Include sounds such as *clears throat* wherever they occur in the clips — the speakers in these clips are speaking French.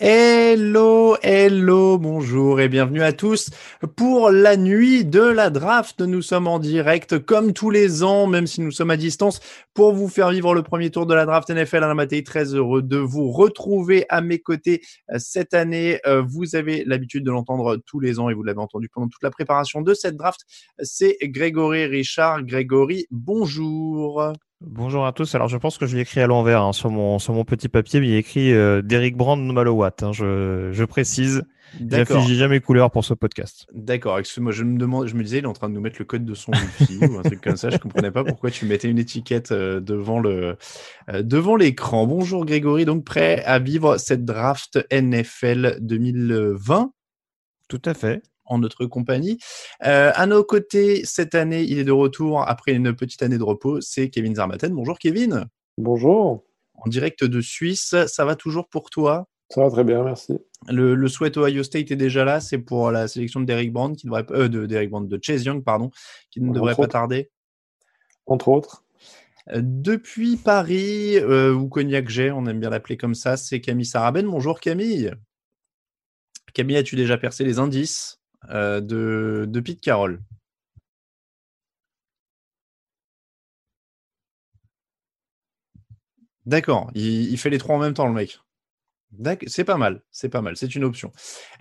Hello, hello, bonjour et bienvenue à tous pour la nuit de la draft. Nous sommes en direct comme tous les ans, même si nous sommes à distance, pour vous faire vivre le premier tour de la draft NFL. Alain Mattei, très heureux de vous retrouver à mes côtés euh, cette année. Euh, Vous avez l'habitude de l'entendre tous les ans et vous l'avez entendu pendant toute la préparation de cette draft. C'est Grégory Richard. Grégory, bonjour. Bonjour à tous. Alors, je pense que je l'ai écrit à l'envers hein, sur mon sur mon petit papier, mais il y a écrit euh, Derek Brand Malowatt. Hein, je, je précise. J'affiche jamais couleur pour ce podcast. D'accord, excuse-moi, je me demande, je me disais, il est en train de nous mettre le code de son wifi *laughs* ou un truc comme ça. Je comprenais pas pourquoi tu mettais une étiquette euh, devant le euh, devant l'écran. Bonjour Grégory, donc prêt à vivre cette draft NFL 2020 Tout à fait. En notre compagnie. Euh, à nos côtés, cette année, il est de retour après une petite année de repos. C'est Kevin Zarmaten. Bonjour Kevin, Bonjour, en direct de Suisse. Ça va toujours pour toi? Ça va très bien, merci. Le, le Sweat Ohio State est déjà là. C'est pour la sélection de Derek Brand qui devrait euh, de Derek Brand, de Chase Young, pardon, qui ne Entre devrait pas tarder. Entre autres, Euh, Depuis Paris, euh, ou Cognac J, on aime bien l'appeler comme ça, c'est Camille Saraben. Bonjour Camille. Camille, as-tu déjà percé les indices? Euh, de, Pete Carroll D'accord, il, fait les trois en même temps, le mec. C'est pas mal, c'est pas mal, c'est une option.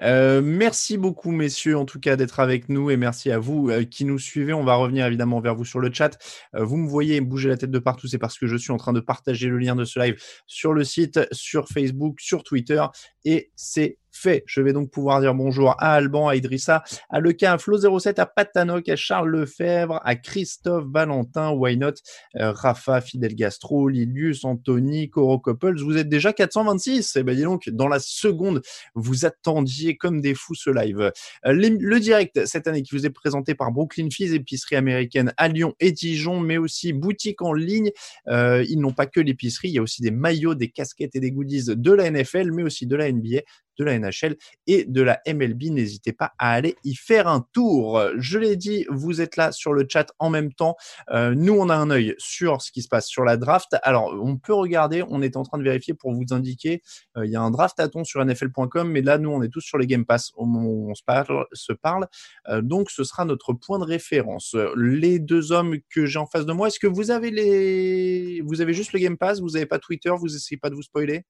Euh, merci beaucoup, messieurs, en tout cas, d'être avec nous et merci à vous euh, qui nous suivez. On va revenir évidemment vers vous sur le chat. Vous me voyez bouger la tête de partout, c'est parce que je suis en train de partager le lien de ce live sur le site, sur Facebook, sur Twitter et c'est fait. Je vais donc pouvoir dire bonjour à Alban, à Idrissa, à Leca, à Flo07, à Patanoc, à Charles Lefebvre, à Christophe Valentin, Why Not, euh, Rafa, Fidel Gastro, Lilius, Anthony, Coro Couples. Vous êtes déjà 426. Et ben dis donc, dans la seconde, vous attendiez comme des fous ce live. Euh, le direct cette année qui vous est présenté par Brooklyn Fizz, épicerie américaine à Lyon et Dijon, mais aussi boutique en ligne. Euh, ils n'ont pas que l'épicerie, il y a aussi des maillots, des casquettes et des goodies de la NFL, mais aussi de la NBA, de la NHL et de la MLB. N'hésitez pas à aller y faire un tour. Je l'ai dit, vous êtes là sur le chat en même temps. Euh, nous, on a un œil sur ce qui se passe sur la draft. Alors, on peut regarder, on est en train de vérifier pour vous indiquer. euh, Il y a un draftathon sur NFL.com, mais là, nous, on est tous sur les Game Pass on se parle. Se parle. Euh, donc, ce sera notre point de référence. Les deux hommes que j'ai en face de moi, est-ce que vous avez les, vous avez juste le Game Pass, vous n'avez pas Twitter, vous essayez pas de vous spoiler?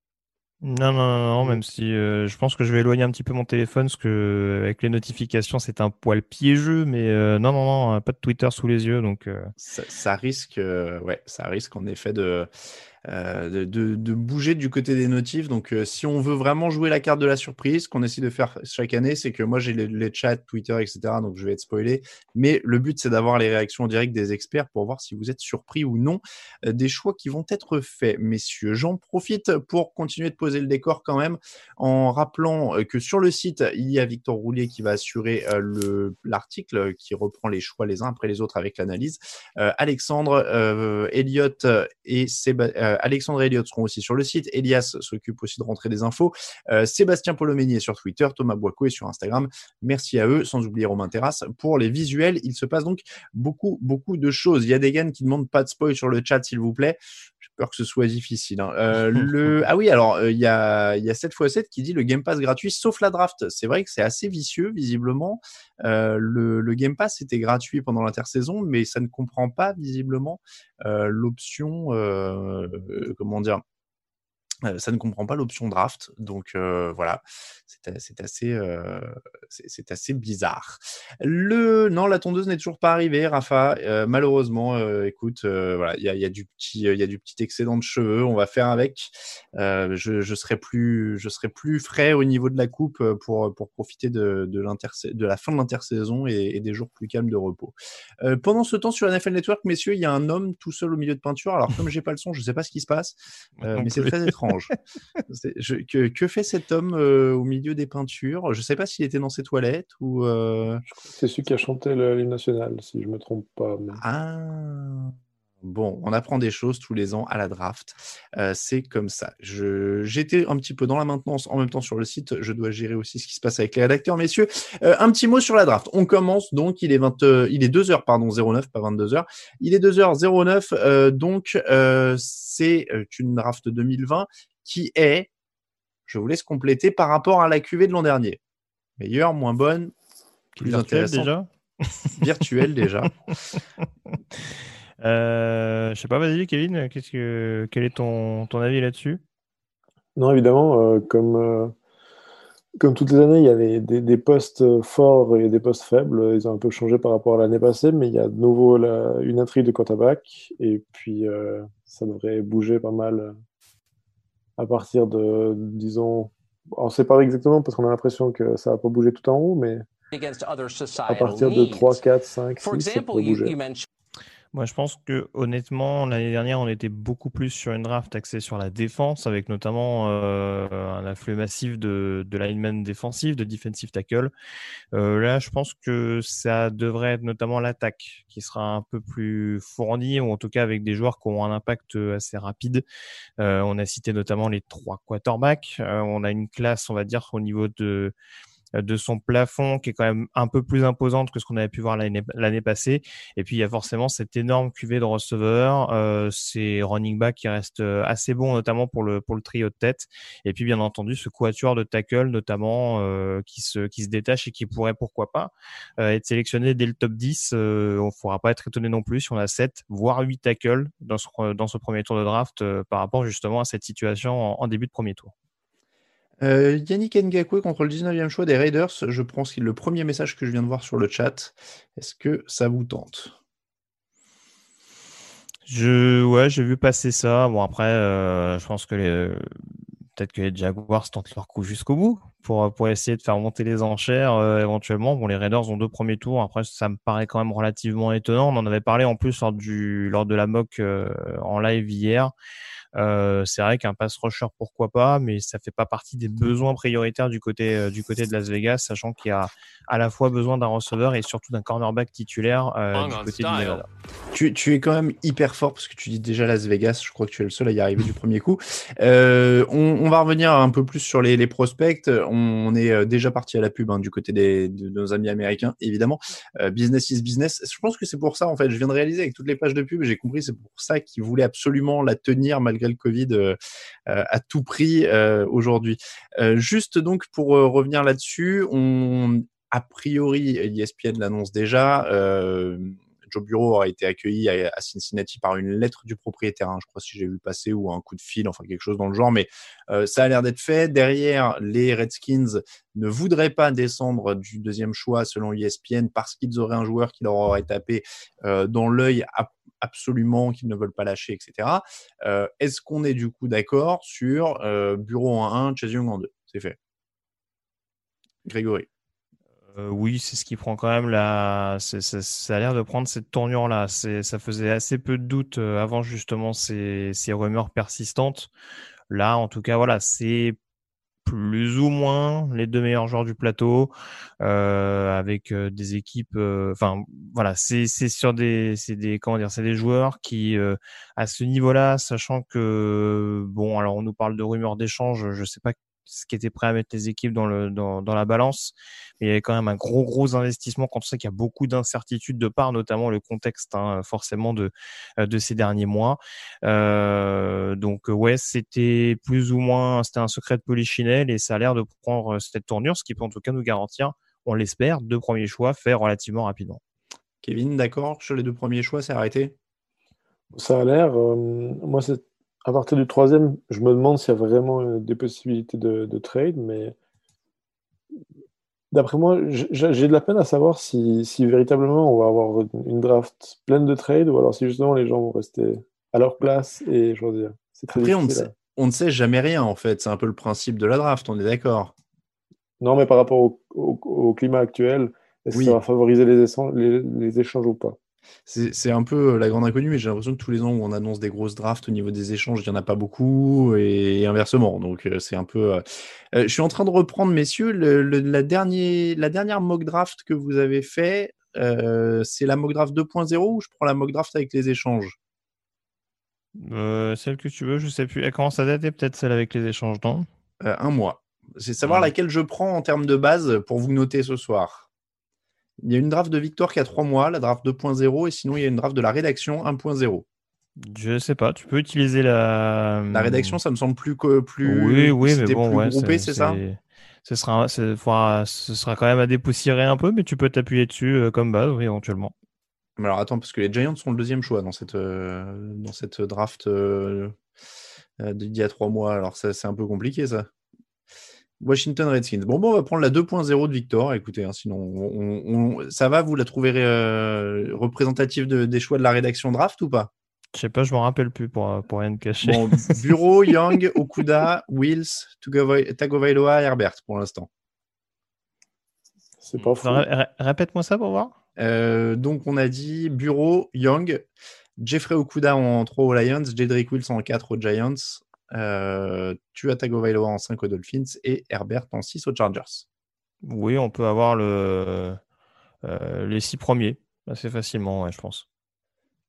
Non, non, non, non, même si euh, je pense que je vais éloigner un petit peu mon téléphone parce que euh, avec les notifications, c'est un poil piégeux, mais euh, non, non, non, pas de Twitter sous les yeux, donc euh, ça, ça risque, euh, ouais, ça risque en effet de, euh, de, de- bouger du côté des notifs. Donc, euh, si on veut vraiment jouer la carte de la surprise, qu'on essaie de faire chaque année, c'est que moi j'ai les, chats, Twitter, etc. Donc, je vais être spoilé. Mais le but, c'est d'avoir les réactions directes des experts pour voir si vous êtes surpris ou non euh, des choix qui vont être faits, messieurs. J'en profite pour continuer de poser le décor quand même en rappelant euh, que sur le site, il y a Victor Roulier qui va assurer euh, le- l'article qui reprend les choix les uns après les autres avec l'analyse. Euh, Alexandre, euh, Elliot et Séba- euh, Alexandre et Elliot seront aussi sur le site. Elias s'occupe aussi de rentrer des infos. Euh, Sébastien Polomeni est sur Twitter. Thomas Boico est sur Instagram. Merci à eux, sans oublier Romain Terrasse. Pour les visuels, il se passe donc beaucoup, beaucoup de choses. Il y a des qui demandent pas de spoil sur le chat, s'il vous plaît. Peur que ce soit difficile. Hein. Euh, *laughs* le... Ah oui, alors il y, a, y a 7x7 qui dit le Game Pass gratuit sauf la draft. C'est vrai que c'est assez vicieux, visiblement. le, le, Game Pass était gratuit pendant l'intersaison, mais ça ne comprend pas visiblement l'option, comment dire, euh, ça ne comprend pas l'option draft, donc euh, voilà, c'est assez, euh, c'est assez bizarre. Le non, la tondeuse n'est toujours pas arrivée, Rafa. malheureusement, écoute, voilà, il y a, y a, du petit, il y a du petit excédent de cheveux, on va faire avec. je, je serai plus, je serai plus frais au niveau de la coupe pour pour profiter de de, de la fin de l'intersaison et, et, des jours plus calmes de repos. pendant ce temps, sur NFL Network, messieurs, il y a un homme tout seul au milieu de peinture. Alors comme j'ai pas le son, je sais pas ce qui se passe, mais c'est très *laughs* étrange. *laughs* que, fait cet homme euh, au milieu des peintures? Je ne sais pas s'il était dans ses toilettes ou. Euh, c'est celui qui a chanté l'hymne national, si je ne me trompe pas. Ah. Bon, on apprend des choses tous les ans à la draft. Euh, c'est comme ça. J'étais un petit peu dans la maintenance en même temps sur le site. Je dois gérer aussi ce qui se passe avec les rédacteurs, messieurs. un petit mot sur la draft. On commence donc. Il est 20, il est 2 h pardon 09, pas 22 h Il est 2 h 09. donc c'est une draft 2020 qui est, je vous laisse compléter, par rapport à la QV de l'an dernier. Meilleure, moins bonne, plus intéressante. déjà? Virtuelle déjà. *laughs* Euh, je sais pas, vas-y Kevin, qu'est-ce que, quel est ton, ton avis là-dessus? Non, évidemment, euh, comme, euh, comme toutes les années, il y avait des, des, postes forts et des postes faibles. Ils ont un peu changé par rapport à l'année passée, mais il y a de nouveau une intrigue de quarterback et puis euh, ça devrait bouger pas mal à partir de, disons, on ne sait pas exactement parce qu'on a l'impression que ça va pas bouger tout en haut, mais à partir de 3, 4, 5, 6, ça peut bouger. Moi, je pense que honnêtement, l'année dernière, on était beaucoup plus sur une draft axée sur la défense, avec notamment euh, un afflux massif de, de linemen défensifs, de defensive tackle. Euh, là, je pense que ça devrait être notamment l'attaque qui sera un peu plus fournie, ou en tout cas avec des joueurs qui ont un impact assez rapide. Euh, on a cité notamment les trois quarterbacks. Euh, on a une classe, on va dire, au niveau de de son plafond qui est quand même un peu plus imposante que ce qu'on avait pu voir l'année passée. Et puis il y a forcément cette énorme cuvée de receveurs, euh, ces running backs qui restent euh, assez bons, notamment pour le pour le trio de tête. Et puis bien entendu ce quatuor de tackle, notamment euh, qui se qui se détache et qui pourrait pourquoi pas euh, être sélectionné dès le top 10. Euh, on ne pourra pas être étonné non plus si on a 7 voire 8 tackles dans ce dans ce premier tour de draft par rapport justement à cette situation en début de premier tour. Euh, Yannick Ngakwe contre le 19e choix des Raiders. Je est le premier message que je viens de voir sur le chat. Est-ce que ça vous tente? Je, ouais, j'ai vu passer ça. Bon, après, euh, je pense que peut-être que les Jaguars tentent leur coup jusqu'au bout pour, pour essayer de faire monter les enchères euh, éventuellement. Bon, les Raiders ont deux premiers tours. Après, ça me paraît quand même relativement étonnant. On en avait parlé en plus lors, du, lors de la mock en live hier. Euh, c'est vrai qu'un pass rusher, pourquoi pas, mais ça fait pas partie des besoins prioritaires du côté euh, du côté de Las Vegas, sachant qu'il y a à la fois besoin d'un receveur et surtout d'un cornerback titulaire euh, du côté du Nevada. Tu, tu, es quand même hyper fort parce que tu dis déjà Las Vegas. Je crois que tu es le seul à y arriver du premier coup. Euh, on, on, va revenir un peu plus sur les, les prospects. On est déjà parti à la pub hein, du côté des, de nos amis américains, évidemment. business is business. Je pense que c'est pour ça en fait. Je viens de réaliser avec toutes les pages de pub, j'ai compris c'est pour ça qu'ils voulaient absolument la tenir malgré le Covid euh, euh, à tout prix euh, aujourd'hui. juste donc pour revenir là-dessus, on a priori, ESPN l'annonce déjà. Joe Bureau a été accueilli à, Cincinnati par une lettre du propriétaire, hein, je crois si j'ai vu passer, ou un coup de fil, enfin quelque chose dans le genre, mais ça a l'air d'être fait. Derrière, les Redskins ne voudraient pas descendre du deuxième choix selon ESPN parce qu'ils auraient un joueur qui leur aurait tapé dans l'œil absolument qu'ils ne veulent pas lâcher, etc. Euh, est-ce qu'on est du coup d'accord sur euh, Bureau en 1, Chase en 2 C'est fait. Grégory. Euh, oui, c'est ce qui prend quand même la. Ça a l'air de prendre cette tournure-là. Ça faisait assez peu de doutes avant justement ces rumeurs persistantes. Là, en tout cas, voilà, c'est plus ou moins les deux meilleurs joueurs du plateau euh, avec euh, des équipes euh, enfin voilà c'est c'est sur des c'est des comment dire c'est des joueurs qui à ce niveau-là sachant que bon alors on nous parle de rumeurs d'échange je sais pas ce qui était prêt à mettre les équipes dans, le, dans, dans la balance. Mais il y avait quand même un gros, gros investissement quand on sait qu'il y a beaucoup d'incertitudes de part, notamment le contexte hein, forcément de, euh, de ces derniers mois. Euh, donc ouais, c'était plus ou moins, c'était un secret de polichinelle et ça a l'air de prendre cette tournure, ce qui peut en tout cas nous garantir, on l'espère, deux premiers choix faits relativement rapidement. Kevin, d'accord Sur les deux premiers choix, c'est arrêté? Ça a l'air. Euh, moi, c'est à partir du troisième, je me demande s'il y a vraiment euh, des possibilités de, trade, mais d'après moi, j'ai de la peine à savoir si, véritablement on va avoir une draft pleine de trades ou alors si justement les gens vont rester à leur place et choisir. C'est très Après, on ne, sait, on ne, sait, jamais rien en fait. C'est un peu le principe de la draft, on est d'accord. Non, mais par rapport au, climat actuel, est-ce que ça va favoriser les échanges ou pas? C'est un peu euh, la grande inconnue, mais j'ai l'impression que tous les ans où on annonce des grosses drafts au niveau des échanges, il n'y en a pas beaucoup, et, inversement. Donc euh, c'est un peu. Euh, je suis en train de reprendre, messieurs, la, dernière mock draft que vous avez fait. c'est la mock draft 2.0 ou je prends la mock draft avec les échanges? Celle que tu veux, je sais plus. Elle commence à dater peut-être celle avec les échanges, non? Un mois. C'est savoir laquelle je prends en termes de base pour vous noter ce soir. Il y a une draft de Victoire qui a trois mois, la draft 2.0, et sinon il y a une draft de la rédaction 1.0. Je sais pas, tu peux utiliser la. La rédaction, ça me semble plus que plus. Oui, oui, mais bon, ouais, c'est ça? Ce sera, ce sera quand même à dépoussiérer un peu, mais tu peux t'appuyer dessus euh, comme base, oui, éventuellement. Mais alors attends, parce que les Giants sont le deuxième choix dans cette, euh, dans cette draft euh, d'il y a trois mois. Alors c'est un peu compliqué ça. Washington Redskins. Bon, bon, on va prendre la 2.0 de Victor. Écoutez, hein, sinon, ça va, vous la trouvez euh, représentative des choix de la rédaction draft ou pas? Je sais pas, je m'en rappelle plus pour, pour rien cacher. Bon, Bureau, *laughs* Young, Okuda, Wills, Tagovailoa, Herbert pour l'instant. C'est pas fou. Répète-moi ça pour voir. Euh, donc, on a dit Bureau, Young, Jeffrey Okuda en 3 aux Lions, Jedrick Wills en 4 aux Giants, euh, tu as Tagovailoa en 5 aux Dolphins et Herbert en 6 aux Chargers. Oui, on peut avoir le, euh, les 6 premiers assez facilement, je pense.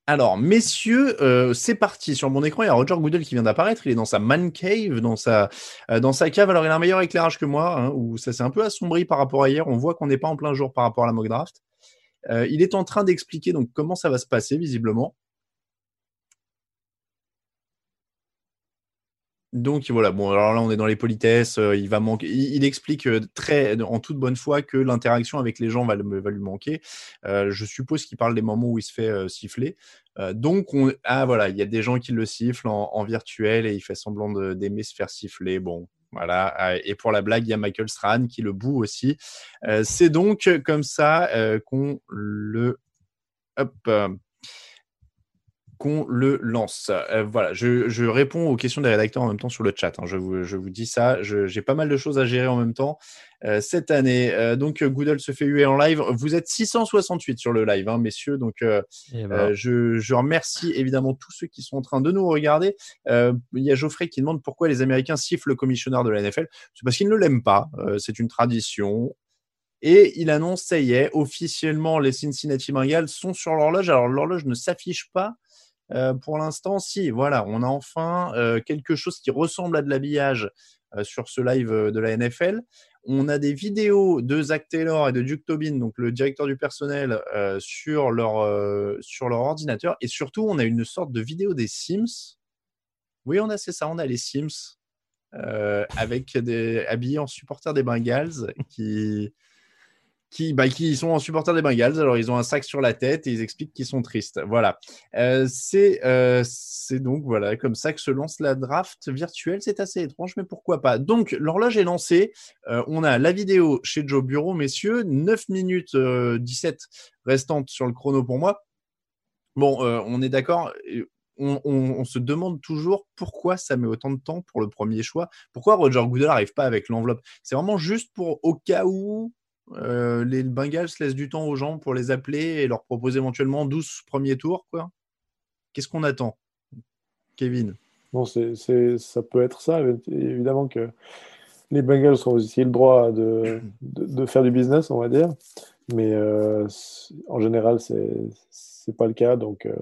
Alors, messieurs, euh, c'est parti. Sur mon écran, il y a Roger Goodell qui vient d'apparaître. Il est dans sa man cave, dans sa, dans sa cave. Alors, il a un meilleur éclairage que moi, hein, où ça s'est un peu assombri par rapport à hier. On voit qu'on n'est pas en plein jour par rapport à la mock draft. il est en train d'expliquer donc comment ça va se passer, visiblement. Donc voilà, bon, alors là on est dans les politesses, euh, il va manquer. Il, explique euh, très en toute bonne foi que l'interaction avec les gens va, lui manquer. Euh, je suppose qu'il parle des moments où il se fait siffler. donc on, ah voilà, il y a des gens qui le sifflent en, virtuel et il fait semblant d'aimer se faire siffler. Bon, voilà. Et pour la blague, il y a Michael Strahan qui le boue aussi. C'est donc comme ça qu'on le hop, qu'on le lance. Euh, voilà, je, réponds aux questions des rédacteurs en même temps sur le chat. Hein. Je, vous, dis ça. J'ai pas mal de choses à gérer en même temps euh, cette année. Euh, donc, Google se fait huer en live. Vous êtes 668 sur le live, hein, messieurs. Donc, ben. je, remercie évidemment tous ceux qui sont en train de nous regarder. Il y a Geoffrey qui demande pourquoi les Américains sifflent le commissionneur de la NFL. C'est parce qu'ils ne l'aiment pas. C'est une tradition. Et il annonce, ça y est, officiellement, les Cincinnati Bengals sont sur l'horloge. Alors, l'horloge ne s'affiche pas euh, pour l'instant, si, voilà, on a enfin euh, quelque chose qui ressemble à de l'habillage euh, sur ce live de la NFL. On a des vidéos de Zach Taylor et de Duke Tobin, donc le directeur du personnel, sur, leur, sur leur ordinateur. Et surtout, on a une sorte de vidéo des Sims. Oui, on a, c'est ça, on a les Sims. avec des habillés en supporters des Bengals qui, qui, bah, qui sont en supporter des Bengals. Alors, ils ont un sac sur la tête et ils expliquent qu'ils sont tristes. Voilà. Euh, euh, c'est donc voilà comme ça que se lance la draft virtuelle. C'est assez étrange, mais pourquoi pas. Donc, l'horloge est lancée. Euh, on a la vidéo chez Joe Bureau, messieurs. 9 minutes 17 restantes sur le chrono pour moi. Bon, on est d'accord. On, on, se demande toujours pourquoi ça met autant de temps pour le premier choix. Pourquoi Roger Goodell n'arrive pas avec l'enveloppe? C'est vraiment juste pour au cas où euh, les Bengals laissent du temps aux gens pour les appeler et leur proposer éventuellement 12 premiers tours. Quoi. Qu'est-ce qu'on attend Kevin? Bon, c'est, ça peut être ça. Évidemment que les Bengals ont aussi le droit de, de, faire du business, on va dire. Mais euh, en général, c'est, c'est pas le cas. Donc, euh,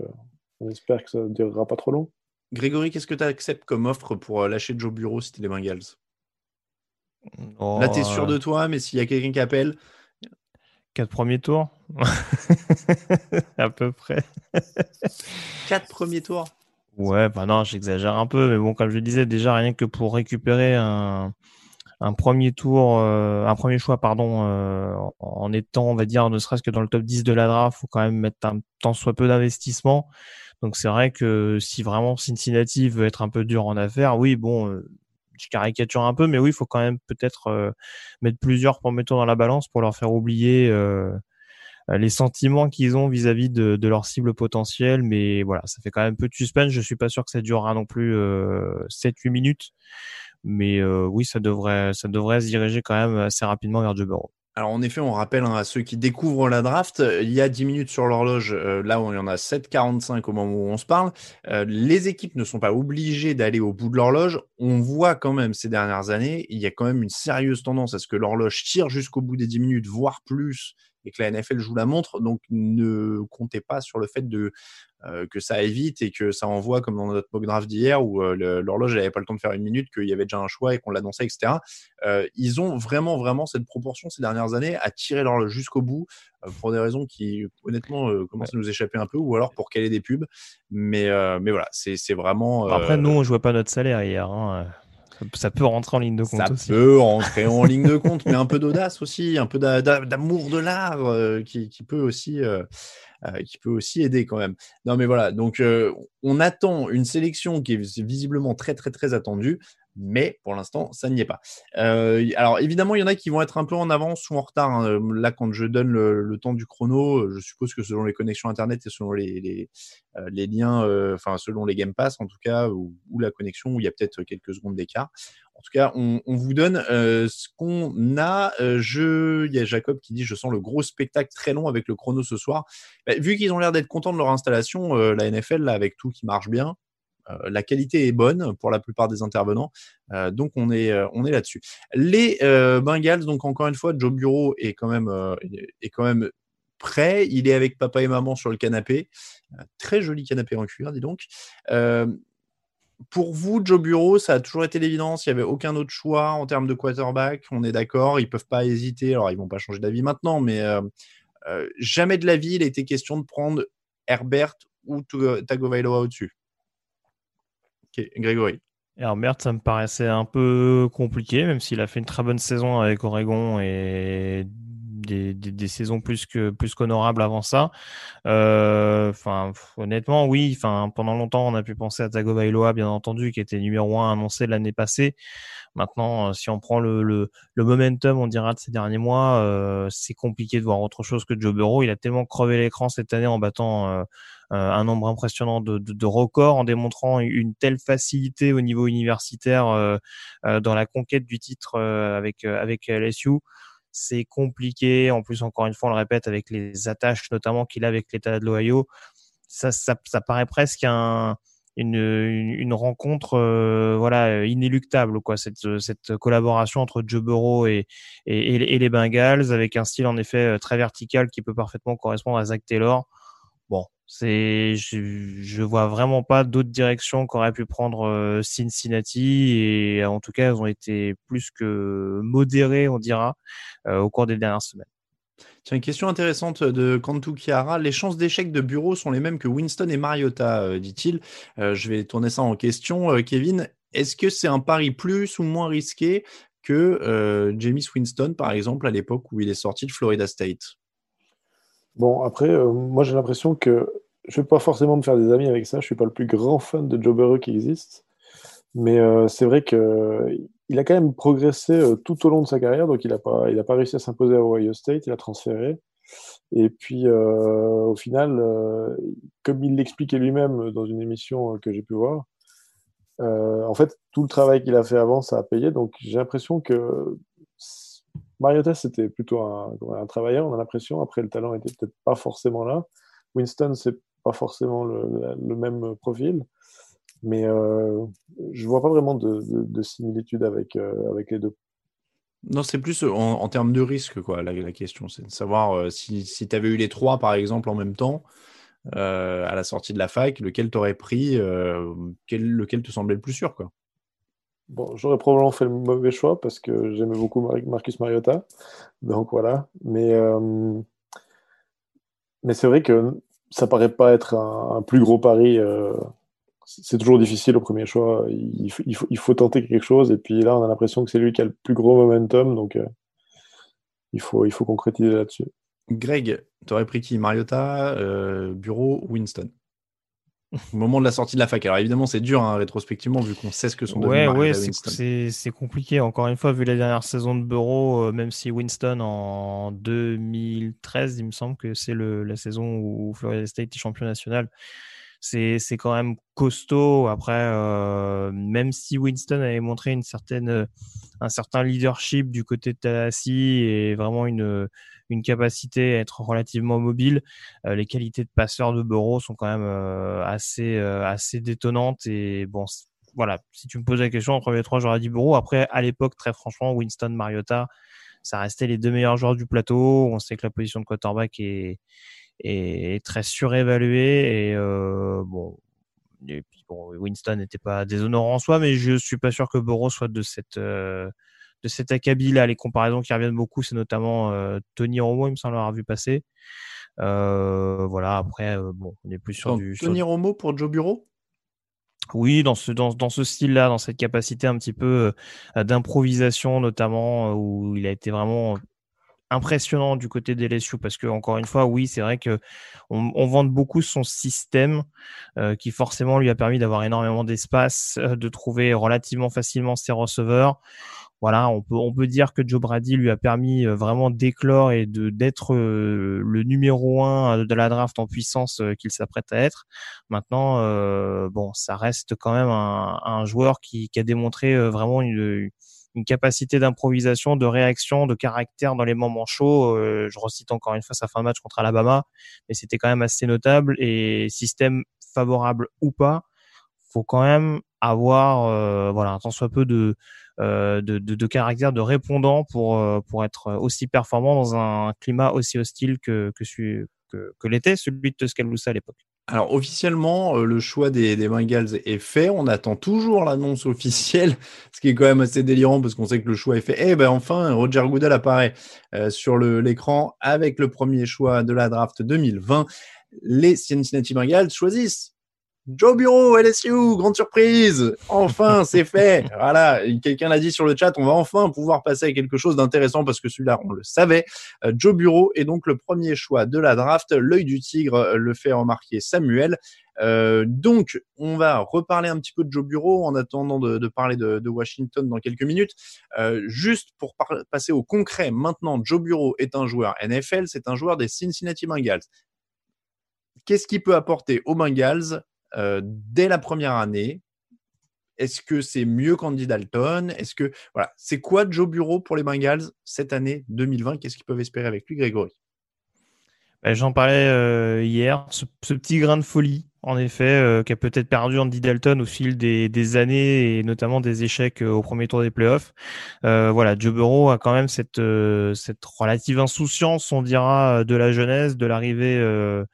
on espère que ça ne durera pas trop long. Grégory, qu'est-ce que tu acceptes comme offre pour lâcher Joe Bureau si tu les Bengals? Là, tu es sûr de toi, mais s'il y a quelqu'un qui appelle. Quatre premiers tours *laughs* À peu près. Quatre premiers tours Ouais, bah non, j'exagère un peu, mais bon, comme je le disais, déjà rien que pour récupérer un, un premier tour, euh, un premier choix, pardon, euh, en étant, on va dire, ne serait-ce que dans le top 10 de la draft, faut quand même mettre un tant soit peu d'investissement. Donc c'est vrai que si vraiment Cincinnati veut être un peu dur en affaires, oui, bon, euh, je caricature un peu, mais oui, il faut quand même peut-être mettre plusieurs tours dans la balance pour leur faire oublier les sentiments qu'ils ont vis-à-vis de, de, leur cible potentielle. Mais voilà, ça fait quand même peu de suspense. Je suis pas sûr que ça durera non plus 7-8 minutes. Mais euh, oui, ça devrait, ça devrait se diriger quand même assez rapidement vers Joe Burrow. Alors en effet, on rappelle hein, à ceux qui découvrent la draft, il y a 10 minutes sur l'horloge, euh, là il y en a 7,45 au moment où on se parle. Euh, les équipes ne sont pas obligées d'aller au bout de l'horloge. On voit quand même ces dernières années, il y a quand même une sérieuse tendance à ce que l'horloge tire jusqu'au bout des 10 minutes, voire plus, et que la NFL joue la montre. Donc ne comptez pas sur le fait de euh, que ça évite et que ça envoie comme dans notre mock draft d'hier où euh, l'horloge n'avait pas le temps de faire une minute, qu'il y avait déjà un choix et qu'on l'annonçait, etc. Euh, ils ont vraiment vraiment cette proportion ces dernières années à tirer l'horloge jusqu'au bout pour des raisons qui honnêtement commencent à nous échapper un peu ou alors pour caler des pubs. Mais mais voilà, c'est vraiment. Après nous on jouait pas notre salaire hier. Hein. Ça peut rentrer en ligne de compte ça peut rentrer en ligne de compte, mais un peu d'audace aussi, un peu d'amour de l'art qui, qui, peut aussi euh, qui peut aussi aider quand même. Non, mais voilà, donc euh, on attend une sélection qui est visiblement très, très, très attendue mais pour l'instant, ça n'y est pas. Euh, alors évidemment, il y en a qui vont être un peu en avance ou en retard. Hein. Là, quand je donne le, temps du chrono, je suppose que selon les connexions Internet et selon les, les liens, enfin selon les Game Pass en tout cas, ou, la connexion, il y a peut-être quelques secondes d'écart. En tout cas, on, vous donne euh, ce qu'on a. Euh, je... Il y a Jacob qui dit Je sens le gros spectacle très long avec le chrono ce soir. Bah, vu qu'ils ont l'air d'être contents de leur installation, euh, la NFL, là, avec tout qui marche bien, la qualité est bonne pour la plupart des intervenants. donc, on est, on est là-dessus. Les Bengals, donc encore une fois, Joe Bureau est quand même, est quand même prêt. Il est avec papa et maman sur le canapé. très joli canapé en cuir, dis donc pour vous, Joe Bureau, ça a toujours été l'évidence. Il n'y avait aucun autre choix en termes de quarterback. On est d'accord. Ils ne peuvent pas hésiter. Alors, ils ne vont pas changer d'avis maintenant, mais euh, euh, jamais de la vie, il a été question de prendre Herbert ou Tagovailoa au-dessus. Grégory. Herbert, ça me paraissait un peu compliqué, même s'il a fait une très bonne saison avec Oregon et des, saisons plus que plus qu'honorables avant ça. Euh, enfin, honnêtement, oui. Enfin, pendant longtemps, on a pu penser à Tagovailoa, bien entendu, qui était numéro un annoncé l'année passée. Maintenant, euh, si on prend le, le, momentum, on dira de ces derniers mois, euh, c'est compliqué de voir autre chose que Joe Burrow. Il a tellement crevé l'écran cette année en battant un nombre impressionnant de, de, records, en démontrant une telle facilité au niveau universitaire dans la conquête du titre avec avec LSU c'est compliqué. En plus, encore une fois, on le répète, avec les attaches notamment qu'il a avec l'État de l'Ohio, ça, ça, paraît presque un, une, une, rencontre euh, voilà inéluctable quoi cette, cette collaboration entre Joe Burrow et, et, et, les Bengals avec un style en effet euh, très vertical qui peut parfaitement correspondre à Zach Taylor bon c'est, je, je vois vraiment pas d'autres directions qu'aurait pu prendre euh, Cincinnati et en tout cas, elles ont été plus que modérées, on dira, euh, au cours des dernières semaines. Tiens, une question intéressante de Kantu Kiara. Les chances d'échec de bureau sont les mêmes que Winston et Mariota, euh, dit-il. je vais tourner ça en question. Kevin, est-ce que c'est un pari plus ou moins risqué que James Winston, par exemple, à l'époque où il est sorti de Florida State? Bon, après, moi j'ai l'impression que je ne vais pas forcément me faire des amis avec ça. Je ne suis pas le plus grand fan de Joe Burrow qui existe. Mais euh, c'est vrai qu'il a quand même progressé euh, tout au long de sa carrière. Donc, il n'a pas, il pas réussi à s'imposer à Ohio State. Il a transféré. Et puis, euh, au final, comme il l'expliquait lui-même dans une émission que j'ai pu voir, en fait, tout le travail qu'il a fait avant, ça a payé. Donc, j'ai l'impression que Mariota, c'était plutôt un, travailleur, on a l'impression. Après, le talent était peut-être pas forcément là. Winston, c'est pas forcément le, même profil. Mais euh, je vois pas vraiment de, similitude avec, euh, avec les deux. Non, c'est plus en, termes de risque, quoi, la, question. C'est de savoir euh, si, si tu avais eu les trois, par exemple, en même temps, euh, à la sortie de la fac, lequel t'aurais pris, quel, lequel te semblait le plus sûr, quoi. Bon, j'aurais probablement fait le mauvais choix parce que j'aimais beaucoup Marcus Mariota. Donc voilà. Mais, euh, mais c'est vrai que ça paraît pas être un, plus gros pari. Euh, c'est toujours difficile au premier choix. Il, faut, il, faut, tenter quelque chose. Et puis là, on a l'impression que c'est lui qui a le plus gros momentum. Donc euh, il, faut, il faut concrétiser là-dessus. Greg, tu aurais pris qui? Mariota, Bureau ou Winston? Au moment de la sortie de la fac. Alors évidemment, c'est dur hein, rétrospectivement vu qu'on sait ce que sont ouais, devenus Ouais, c'est compliqué. Encore une fois, vu la dernière saison de Bureau, euh, même si Winston en 2013, il me semble que c'est la saison où Florida State est champion national. C'est quand même costaud. Après, euh, même si Winston avait montré une certaine, un certain leadership du côté de Tallahassee et vraiment une une capacité à être relativement mobile. Euh, les qualités de passeur de Bureau sont quand même euh, assez, euh, assez détonnantes. Et bon, voilà, si tu me poses la question, entre les trois, j'aurais dit Bureau. Après, à l'époque, très franchement, Winston, Mariota, ça restait les deux meilleurs joueurs du plateau. On sait que la position de quarterback est, est très surévaluée. Et bon, Winston n'était pas déshonorant en soi, mais je suis pas sûr que Bureau soit de cette de cet acabit-là. Les comparaisons qui reviennent beaucoup, c'est notamment euh, Tony Romo, il me semble avoir vu passer. Euh, voilà, après, euh, bon, on est plus sur du. Tony Romo pour Joe Bureau oui, dans ce, dans, dans ce style-là, dans cette capacité un petit peu d'improvisation, notamment, où il a été vraiment impressionnant du côté des LSU parce que encore une fois oui c'est vrai que on, on vante beaucoup son système qui forcément lui a permis d'avoir énormément d'espace de trouver relativement facilement ses receveurs voilà, on peut on peut dire que Joe Brady lui a permis euh, vraiment d'éclore et de d'être euh, le numéro un euh, de la draft en puissance qu'il s'apprête à être. Maintenant, bon, ça reste quand même un, un joueur qui, qui, a démontré vraiment une, une capacité d'improvisation, de réaction, de caractère dans les moments chauds. je recite encore une fois sa fin de match contre Alabama, mais c'était quand même assez notable. Et système favorable ou pas, faut quand même avoir, voilà, un tant soit peu de euh, de, caractère de répondant pour, euh, pour être aussi performant dans un climat aussi hostile que, que, que, l'était celui de Tuscaloosa à l'époque. Alors officiellement, euh, le choix des, des, Bengals est fait. On attend toujours l'annonce officielle, ce qui est quand même assez délirant parce qu'on sait que le choix est fait. Eh ben enfin, Roger Goodell apparaît sur l'écran avec le premier choix de la draft 2020. Les Cincinnati Bengals choisissent Joe Bureau, LSU, grande surprise. Enfin, *laughs* c'est fait. Voilà, quelqu'un l'a dit sur le chat, on va enfin pouvoir passer à quelque chose d'intéressant parce que celui-là, on le savait. Euh, Joe Bureau est donc le premier choix de la draft. L'œil du tigre euh, le fait remarquer Samuel. Euh, donc, on va reparler un petit peu de Joe Bureau en attendant de, parler de, Washington dans quelques minutes. juste pour passer au concret, maintenant, Joe Bureau est un joueur NFL, c'est un joueur des Cincinnati Bengals. Qu'est-ce qu'il peut apporter aux Bengals? Euh, dès la première année. Est-ce que c'est mieux qu'Andy Dalton? Est-ce que voilà, c'est quoi Joe Bureau pour les Bengals cette année 2020 Qu'est-ce qu'ils peuvent espérer avec lui, Grégory? Bah, J'en parlais euh, hier, ce, petit grain de folie, en effet, euh, qui a peut-être perdu Andy Dalton au fil des, années et notamment des échecs au premier tour des playoffs. voilà, Joe Burrow a quand même cette, relative insouciance, on dira, de la jeunesse, de l'arrivée euh,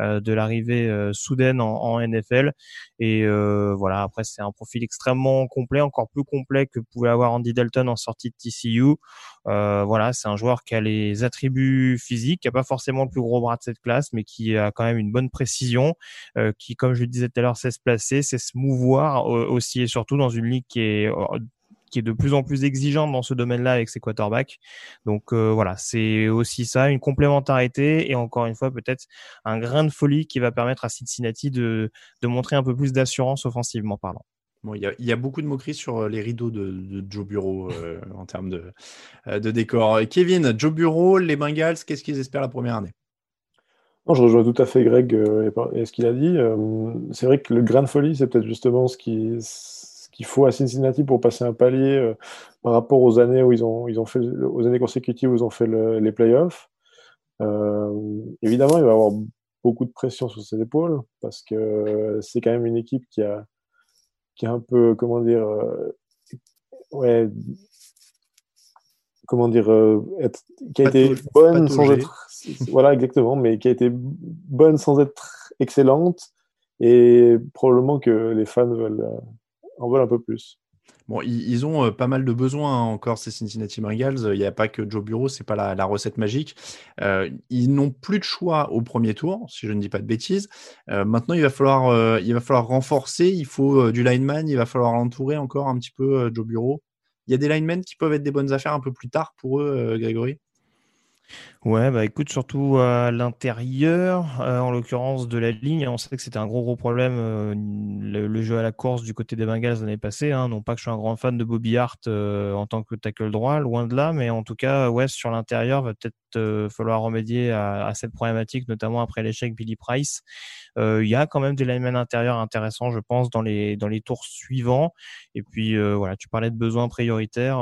de l'arrivée euh, soudaine en, NFL. Et euh, voilà, après c'est un profil extrêmement complet, encore plus complet que pouvait avoir Andy Dalton en sortie de TCU. voilà, c'est un joueur qui a les attributs physiques, qui a pas forcément le plus gros bras de cette classe, mais qui a quand même une bonne précision, qui, comme je le disais tout à l'heure, sait se placer, sait se mouvoir aussi et surtout dans une ligue qui est qui est de plus en plus exigeante dans ce domaine-là avec ses quarterbacks. Donc euh, voilà, c'est aussi ça, une complémentarité et encore une fois peut-être un grain de folie qui va permettre à Cincinnati de, de montrer un peu plus d'assurance offensivement parlant. Bon, il, y a, beaucoup de moqueries sur euh, les rideaux de, Joe Bureau euh, en termes de, de décor. Kevin, Joe Bureau, les Bengals, qu'est-ce qu'ils espèrent la première année? Non, je rejoins tout à fait Greg et ce qu'il a dit. c'est vrai que le grain de folie, c'est peut-être justement ce qui, il faut à Cincinnati pour passer un palier euh, par rapport aux années où ils ont, ils ont fait, aux années consécutives où ils ont fait les playoffs. Euh, évidemment, il va y avoir beaucoup de pression sur ses épaules parce que c'est quand même une équipe qui a, qui a un peu, comment dire, euh, ouais, comment dire, qui a été bonne sans être, voilà exactement, mais qui a été bonne sans être excellente et probablement que les fans veulent en veulent un peu plus. Bon, ils, ont euh, pas mal de besoins hein, encore, ces Cincinnati Bengals. Il n'y a pas que Joe Bureau, c'est pas la, recette magique. Euh, ils n'ont plus de choix au premier tour, si je ne dis pas de bêtises. Euh, maintenant, il va, falloir, renforcer. Il faut du lineman, il va falloir l'entourer encore un petit peu, Joe Bureau. Il y a des linemen qui peuvent être des bonnes affaires un peu plus tard pour eux, Grégory? Ouais, bah écoute, surtout à l'intérieur, euh, en l'occurrence de la ligne, on sait que c'était un gros gros problème euh, le, jeu à la course du côté des Bengals l'année passée. Hein. Non pas que je suis un grand fan de Bobby Hart euh, en tant que tackle droit, loin de là, mais en tout cas, ouais, sur l'intérieur, va peut-être falloir remédier à, cette problématique, notamment après l'échec Billy Price. Il y a quand même des linemen intérieurs intéressants, je pense, dans les dans les tours suivants. Et puis voilà, tu parlais de besoins prioritaires.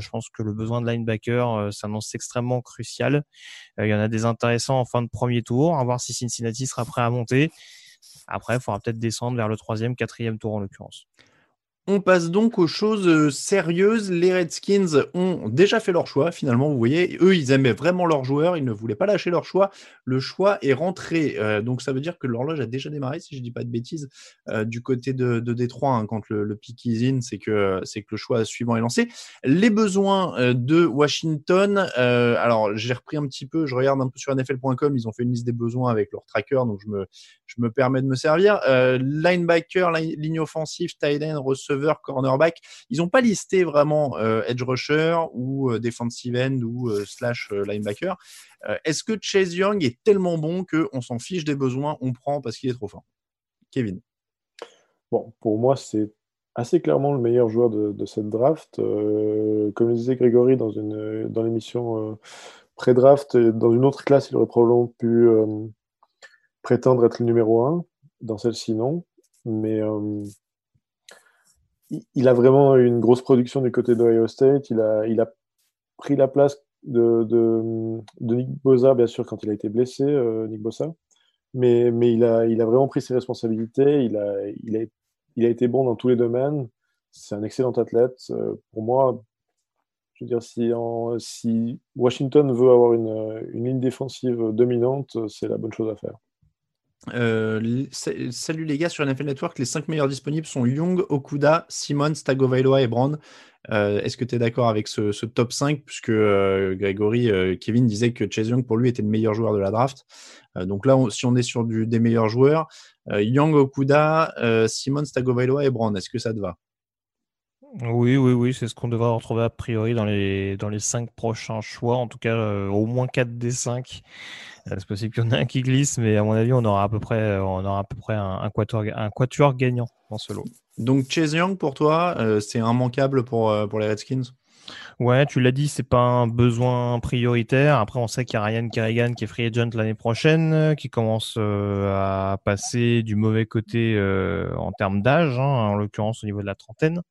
je pense que le besoin de linebacker s'annonce extrêmement crucial. Euh, il y en a des intéressants en fin de premier tour, à voir si Cincinnati sera prêt à monter. Après, il faudra peut-être descendre vers le troisième, quatrième tour en l'occurrence. On passe donc aux choses euh, sérieuses. Les Redskins ont déjà fait leur choix, finalement, vous voyez. Eux, ils aimaient vraiment leurs joueurs, ils ne voulaient pas lâcher leur choix. Le choix est rentré. Euh, donc, ça veut dire que l'horloge a déjà démarré, si je ne dis pas de bêtises, euh, du côté de, Détroit, hein, quand le, pick is in, c'est que, que le choix suivant est lancé. Les besoins de Washington, alors j'ai repris un petit peu, je regarde un peu sur NFL.com, ils ont fait une liste des besoins avec leur tracker, donc je me, je me permets de me servir. linebacker, ligne offensive, tight end, receveur, cornerback. Ils n'ont pas listé vraiment euh, edge rusher ou euh, defensive end ou euh, slash linebacker. Est-ce que Chase Young est tellement bon qu'on s'en fiche des besoins, on prend parce qu'il est trop fort? Kevin Bon, pour moi, c'est assez clairement le meilleur joueur de, cette draft. comme le disait Grégory dans, une, dans l'émission pré-draft, dans une autre classe, il aurait probablement pu prétendre être le numéro 1. Dans celle-ci, non. Mais il a vraiment une grosse production du côté d'Ohio State. Il a, pris la place de, Nick Bosa, bien sûr, quand il a été blessé, euh, Nick Bosa. Mais, il, a, vraiment pris ses responsabilités. Il a, été bon dans tous les domaines. C'est un excellent athlète. Euh, pour moi, je veux dire, si Washington veut avoir une, une ligne défensive dominante, c'est la bonne chose à faire. Euh, salut les gars sur NFL Network, les 5 meilleurs disponibles sont Young, Okuda, Simon, Tagovailoa et Brand. Euh, est-ce que tu es d'accord avec ce, top 5 Puisque euh, Grégory, Kevin disait que Chase Young pour lui était le meilleur joueur de la draft. donc là, si on est sur des meilleurs joueurs, Young, Okuda, Simon, Tagovailoa et Brand, est-ce que ça te va? Oui, oui, oui, c'est ce qu'on devrait retrouver a priori dans les, dans les 5 prochains choix, en tout cas au moins 4 des 5. Euh, c'est possible qu'il y en ait un qui glisse, mais à mon avis, on aura à peu près, on aura à peu près un, un, quatuor, un quatuor gagnant dans ce lot. Donc Chase Young, pour toi, euh, c'est immanquable pour, euh, pour les Redskins? Ouais, tu l'as dit, c'est pas un besoin prioritaire. Après, on sait qu'il y a Ryan Kerrigan qui est free agent l'année prochaine, qui commence à passer du mauvais côté en termes d'âge, hein, en l'occurrence au niveau de la trentaine.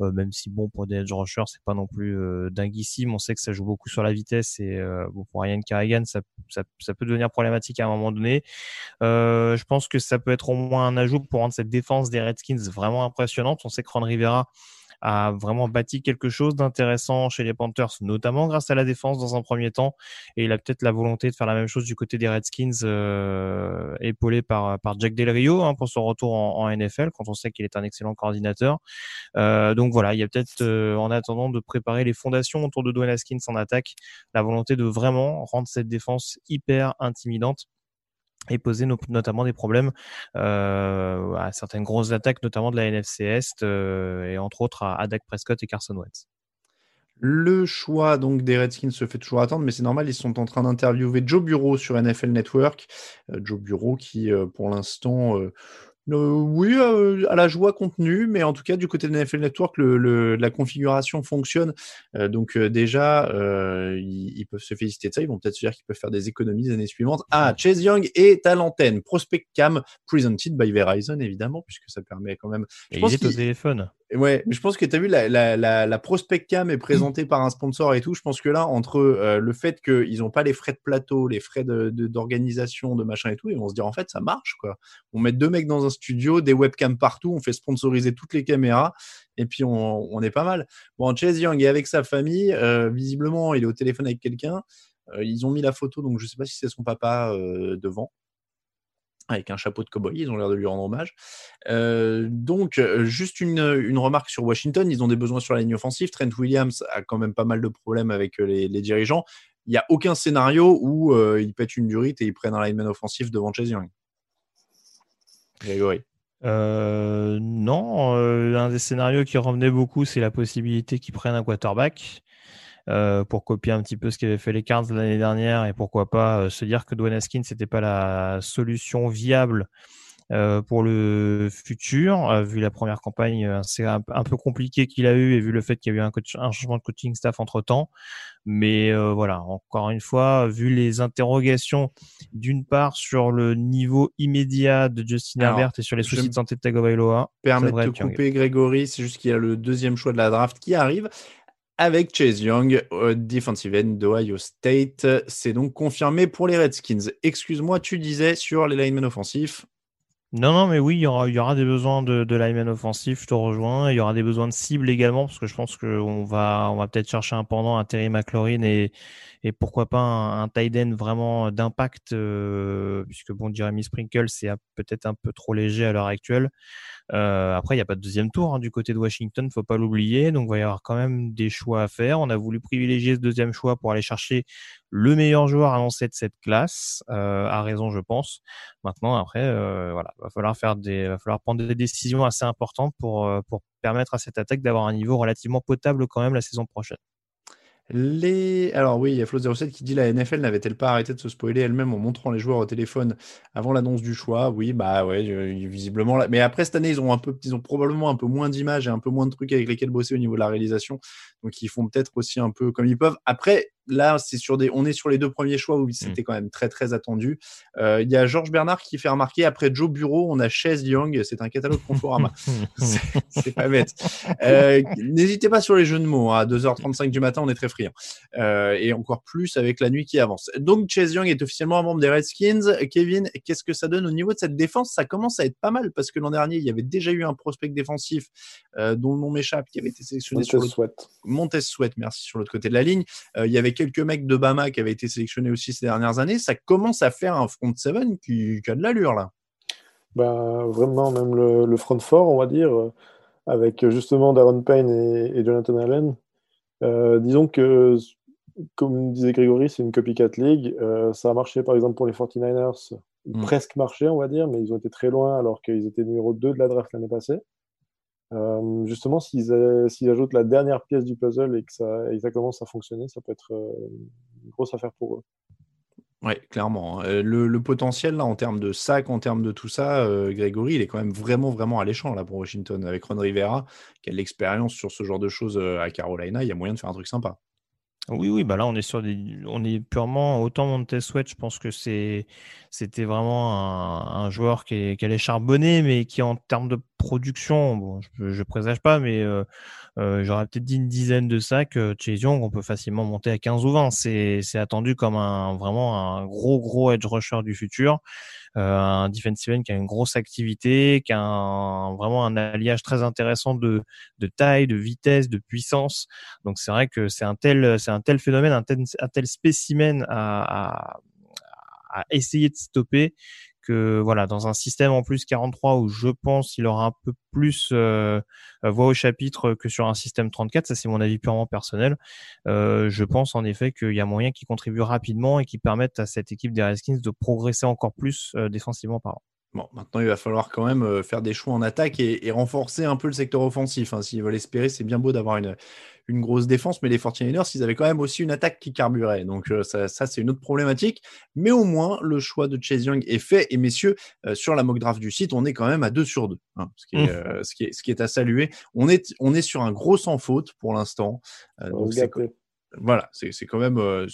Euh, même si bon pour des edge c'est pas non plus euh, dinguissime. On sait que ça joue beaucoup sur la vitesse et euh, bon, pour Ryan Kerrigan ça, ça, ça, peut devenir problématique à un moment donné. je pense que ça peut être au moins un ajout pour rendre cette défense des Redskins vraiment impressionnante. On sait que Ron Rivera a vraiment bâti quelque chose d'intéressant chez les Panthers, notamment grâce à la défense dans un premier temps. Et il a peut-être la volonté de faire la même chose du côté des Redskins, euh, épaulé par, par Jack Del Rio hein, pour son retour en, NFL, quand on sait qu'il est un excellent coordinateur. Euh, donc voilà, il y a peut-être, euh, en attendant de préparer les fondations autour de Dwayne Haskins en attaque, la volonté de vraiment rendre cette défense hyper intimidante et poser notamment des problèmes euh, à certaines grosses attaques, notamment de la NFC Est, euh, et entre autres à, Dak Prescott et Carson Wentz. Le choix donc des Redskins se fait toujours attendre, mais c'est normal, ils sont en train d'interviewer Joe Bureau sur NFL Network. Euh, Joe Bureau qui, pour l'instant, oui, à la joie contenue, mais en tout cas, du côté de NFL Network, le, la configuration fonctionne. donc, déjà, ils, peuvent se féliciter de ça. Ils vont peut-être se dire qu'ils peuvent faire des économies les années suivantes. Ah, Chase Young est à l'antenne. Prospect Cam, presented by Verizon, évidemment, puisque ça permet quand même. Je pense il est au téléphone. Ouais, mais je pense que tu as vu, la, la, la, prospect cam est présentée par un sponsor et tout. Je pense que là, entre euh, le fait qu'ils n'ont pas les frais de plateau, les frais d'organisation, de, de, machin et tout, ils vont se dire en fait, ça marche quoi. On met deux mecs dans un studio, des webcams partout, on fait sponsoriser toutes les caméras et puis on, on est pas mal. Bon, Chase Young est avec sa famille, euh, visiblement, il est au téléphone avec quelqu'un. Euh, ils ont mis la photo, donc je sais pas si c'est son papa devant. Avec un chapeau de cowboy, ils ont l'air de lui rendre hommage. Euh, donc, euh, juste une, une, remarque sur Washington, ils ont des besoins sur la ligne offensive. Trent Williams a quand même pas mal de problèmes avec les, les dirigeants. Il n'y a aucun scénario où euh, ils pètent une durite et ils prennent un lineman offensif devant Chase Young. Grégory. Euh, non, un des scénarios qui revenait beaucoup, c'est la possibilité qu'ils prennent un quarterback. Euh, pour copier un petit peu ce qu'avaient fait les Cards l'année dernière et pourquoi pas euh, se dire que Dwayne Haskins n'était pas la solution viable euh, pour le futur, vu la première campagne c'est un, peu compliqué qu'il a eu et vu le fait qu'il y a eu un, un changement de coaching staff entre temps. Mais voilà, encore une fois, vu les interrogations d'une part sur le niveau immédiat de Justin Herbert et sur les soucis de santé de Tagovailoa. Permet de te couper, Grégory, c'est juste qu'il y a le deuxième choix de la draft qui arrive avec Chase Young, defensive end d'Ohio State. C'est donc confirmé pour les Redskins. Excuse-moi, tu disais sur les linemen offensifs. Non, non, mais oui, il y aura, des besoins de, de linemen offensifs, je te rejoins. Il y aura des besoins de cible également, parce que je pense qu'on va, on va peut-être chercher un pendant à Terry McLaurin et, et pourquoi pas un, un tight end vraiment d'impact, euh, puisque bon, Jeremy Sprinkle, c'est peut-être un peu trop léger à l'heure actuelle. Euh, après, il n'y a pas de deuxième tour hein, du côté de Washington, faut pas l'oublier. Donc, il va y avoir quand même des choix à faire. On a voulu privilégier ce deuxième choix pour aller chercher le meilleur joueur annoncé de cette classe, euh, à raison, je pense. Maintenant, après, euh, voilà, va falloir faire des, va falloir prendre des décisions assez importantes pour permettre à cette attaque d'avoir un niveau relativement potable quand même la saison prochaine. Les... Alors oui, il y a Flo07 qui dit la NFL n'avait-elle pas arrêté de se spoiler elle-même en montrant les joueurs au téléphone avant l'annonce du choix? Oui, bah ouais, visiblement. Mais après cette année, ils ont un peu, ils ont probablement un peu moins d'images et un peu moins de trucs avec lesquels bosser au niveau de la réalisation. Donc ils font peut-être aussi un peu comme ils peuvent. Après, là, c'est sur des, on est sur les deux premiers choix où c'était mm. quand même très très attendu. Euh, il y a Georges Bernard qui fait remarquer après Joe Bureau, on a Chase Young. C'est un catalogue Conforama. *laughs* c'est pas bête. Euh, n'hésitez pas sur les jeux de mots. Hein. À 2h35 du matin, on est très friand. Euh, et encore plus avec la nuit qui avance. Donc Chase Young est officiellement un membre des Redskins. Kevin, qu'est-ce que ça donne au niveau de cette défense? Ça commence à être pas mal parce que l'an dernier, il y avait déjà eu un prospect défensif dont le nom m'échappe qui avait été sélectionné sur le... Montez Sweat, merci sur l'autre côté de la ligne. il y avait quelques mecs de Bama qui avaient été sélectionnés aussi ces dernières années, ça commence à faire un front seven qui, qui a de l'allure là. Ben, vraiment, même le, front fort, on va dire, euh, avec justement Darren Payne et, Jonathan Allen. Euh, disons que, comme disait Grégory, c'est une copycat league. Euh, ça a marché par exemple pour les 49ers, mm. presque marché, on va dire, mais ils ont été très loin alors qu'ils étaient numéro 2 de la draft l'année passée. Euh, justement, s'ils ajoutent la dernière pièce du puzzle et que, ça, et ça commence à fonctionner, ça peut être euh, une grosse affaire pour eux. Oui, clairement. Hein. Euh, le, potentiel, là, en termes de sac, en termes de tout ça, Grégory, il est quand même vraiment, vraiment alléchant là, pour Washington. Avec Ron Rivera, qui a de l'expérience sur ce genre de choses à Carolina, il y a moyen de faire un truc sympa. Oui, oui, bah là on est sur des, on est purement autant Montez Sweat, je pense que c'est, c'était vraiment un, joueur qui, qui, allait charbonner, mais qui en termes de production, bon, je, je présage pas, mais euh, euh, j'aurais peut-être dit une dizaine de sacs. Euh, Chase Young, on peut facilement monter à 15 ou 20. C'est, c'est attendu comme un vraiment un gros gros edge rusher du futur, euh, un defensive end qui a une grosse activité, qui a un, vraiment un alliage très intéressant de, de taille, de vitesse, de puissance. Donc c'est vrai que c'est un tel, c'est un tel phénomène, un tel, un tel spécimen à, à à essayer de stopper que voilà, dans un système en plus 43 où je pense qu'il aura un peu plus euh, voix au chapitre que sur un système 34, ça c'est mon avis purement personnel. Euh, je pense en effet qu'il y a moyen qui contribue rapidement et qui permettent à cette équipe des Redskins de progresser encore plus euh, défensivement par an. Bon, maintenant, il va falloir quand même euh, faire des choix en attaque et, renforcer un peu le secteur offensif. Hein. S'ils veulent espérer, c'est bien beau d'avoir une, une, grosse défense, mais les 49ers, ils avaient quand même aussi une attaque qui carburait. Donc, euh, ça, c'est une autre problématique. Mais au moins, le choix de Chase Young est fait. Et messieurs, euh, sur la mock draft du site, on est quand même à 2 sur 2, hein, ce, qui est, mmh. ce, qui est, ce, qui est, à saluer. On est, on est sur un gros sans faute pour l'instant. Voilà, c'est quand même, euh,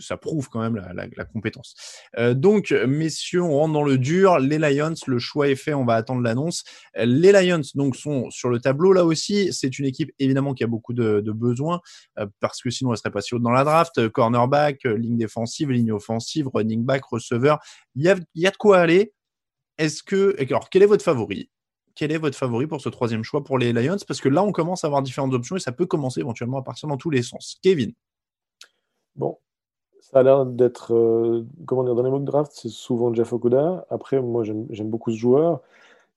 ça prouve quand même la, compétence. Euh, donc, messieurs, on rentre dans le dur. Les Lions, le choix est fait, on va attendre l'annonce. Les Lions, donc, sont sur le tableau là aussi. C'est une équipe évidemment qui a beaucoup de, besoins euh, parce que sinon elle serait pas si haute dans la draft. Cornerback, ligne défensive, ligne offensive, running back, receveur. Il y a, y a de quoi aller. Est-ce que, alors, quel est votre favori? Quel est votre favori pour ce troisième choix pour les Lions? Parce que là, on commence à avoir différentes options et ça peut commencer éventuellement à partir dans tous les sens. Kevin Bon, Ça a l'air d'être, euh, comment dire, dans les mock drafts, c'est souvent Jeff Okuda. Après, moi, j'aime beaucoup ce joueur.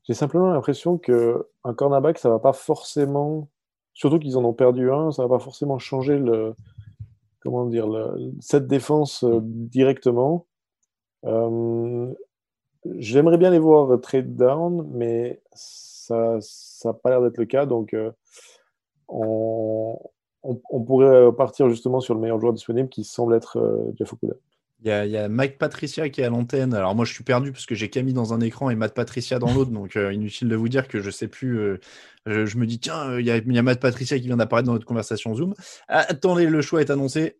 J'ai simplement l'impression que un cornerback, ça va pas forcément, surtout qu'ils en ont perdu un, ça va pas forcément changer le, comment dire, cette défense euh, directement. Euh, J'aimerais bien les voir trade down, mais ça n'a pas l'air d'être le cas. Donc, euh, on, pourrait partir justement sur le meilleur joueur disponible qui semble être euh, Jeff Okuda. Il y, a, Mike Patricia qui est à l'antenne. Alors moi, je suis perdu parce que j'ai Camille dans un écran et Matt Patricia dans l'autre. Donc euh, inutile de vous dire que je sais plus. je, me dis, tiens, il y, a, Matt Patricia qui vient d'apparaître dans notre conversation Zoom. Ah, attendez, le choix est annoncé.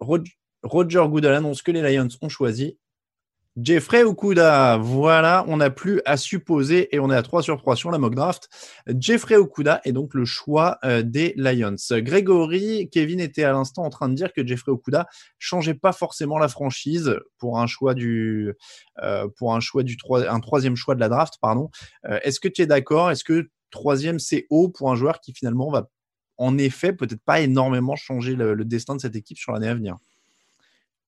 Rog- Roger Goodell annonce que les Lions ont choisi Jeffrey Okuda. Voilà, on n'a plus à supposer et on est à 3 sur 3 sur la mock draft. Jeffrey Okuda est donc le choix euh, des Lions. Grégory, Kevin était à l'instant en train de dire que Jeffrey Okuda changeait pas forcément la franchise pour un choix du euh, troisième choix de la draft pardon. Euh, Est-ce que tu es d'accord? Est-ce que troisième c'est haut pour un joueur qui finalement va en effet peut-être pas énormément changer le destin de cette équipe sur l'année à venir?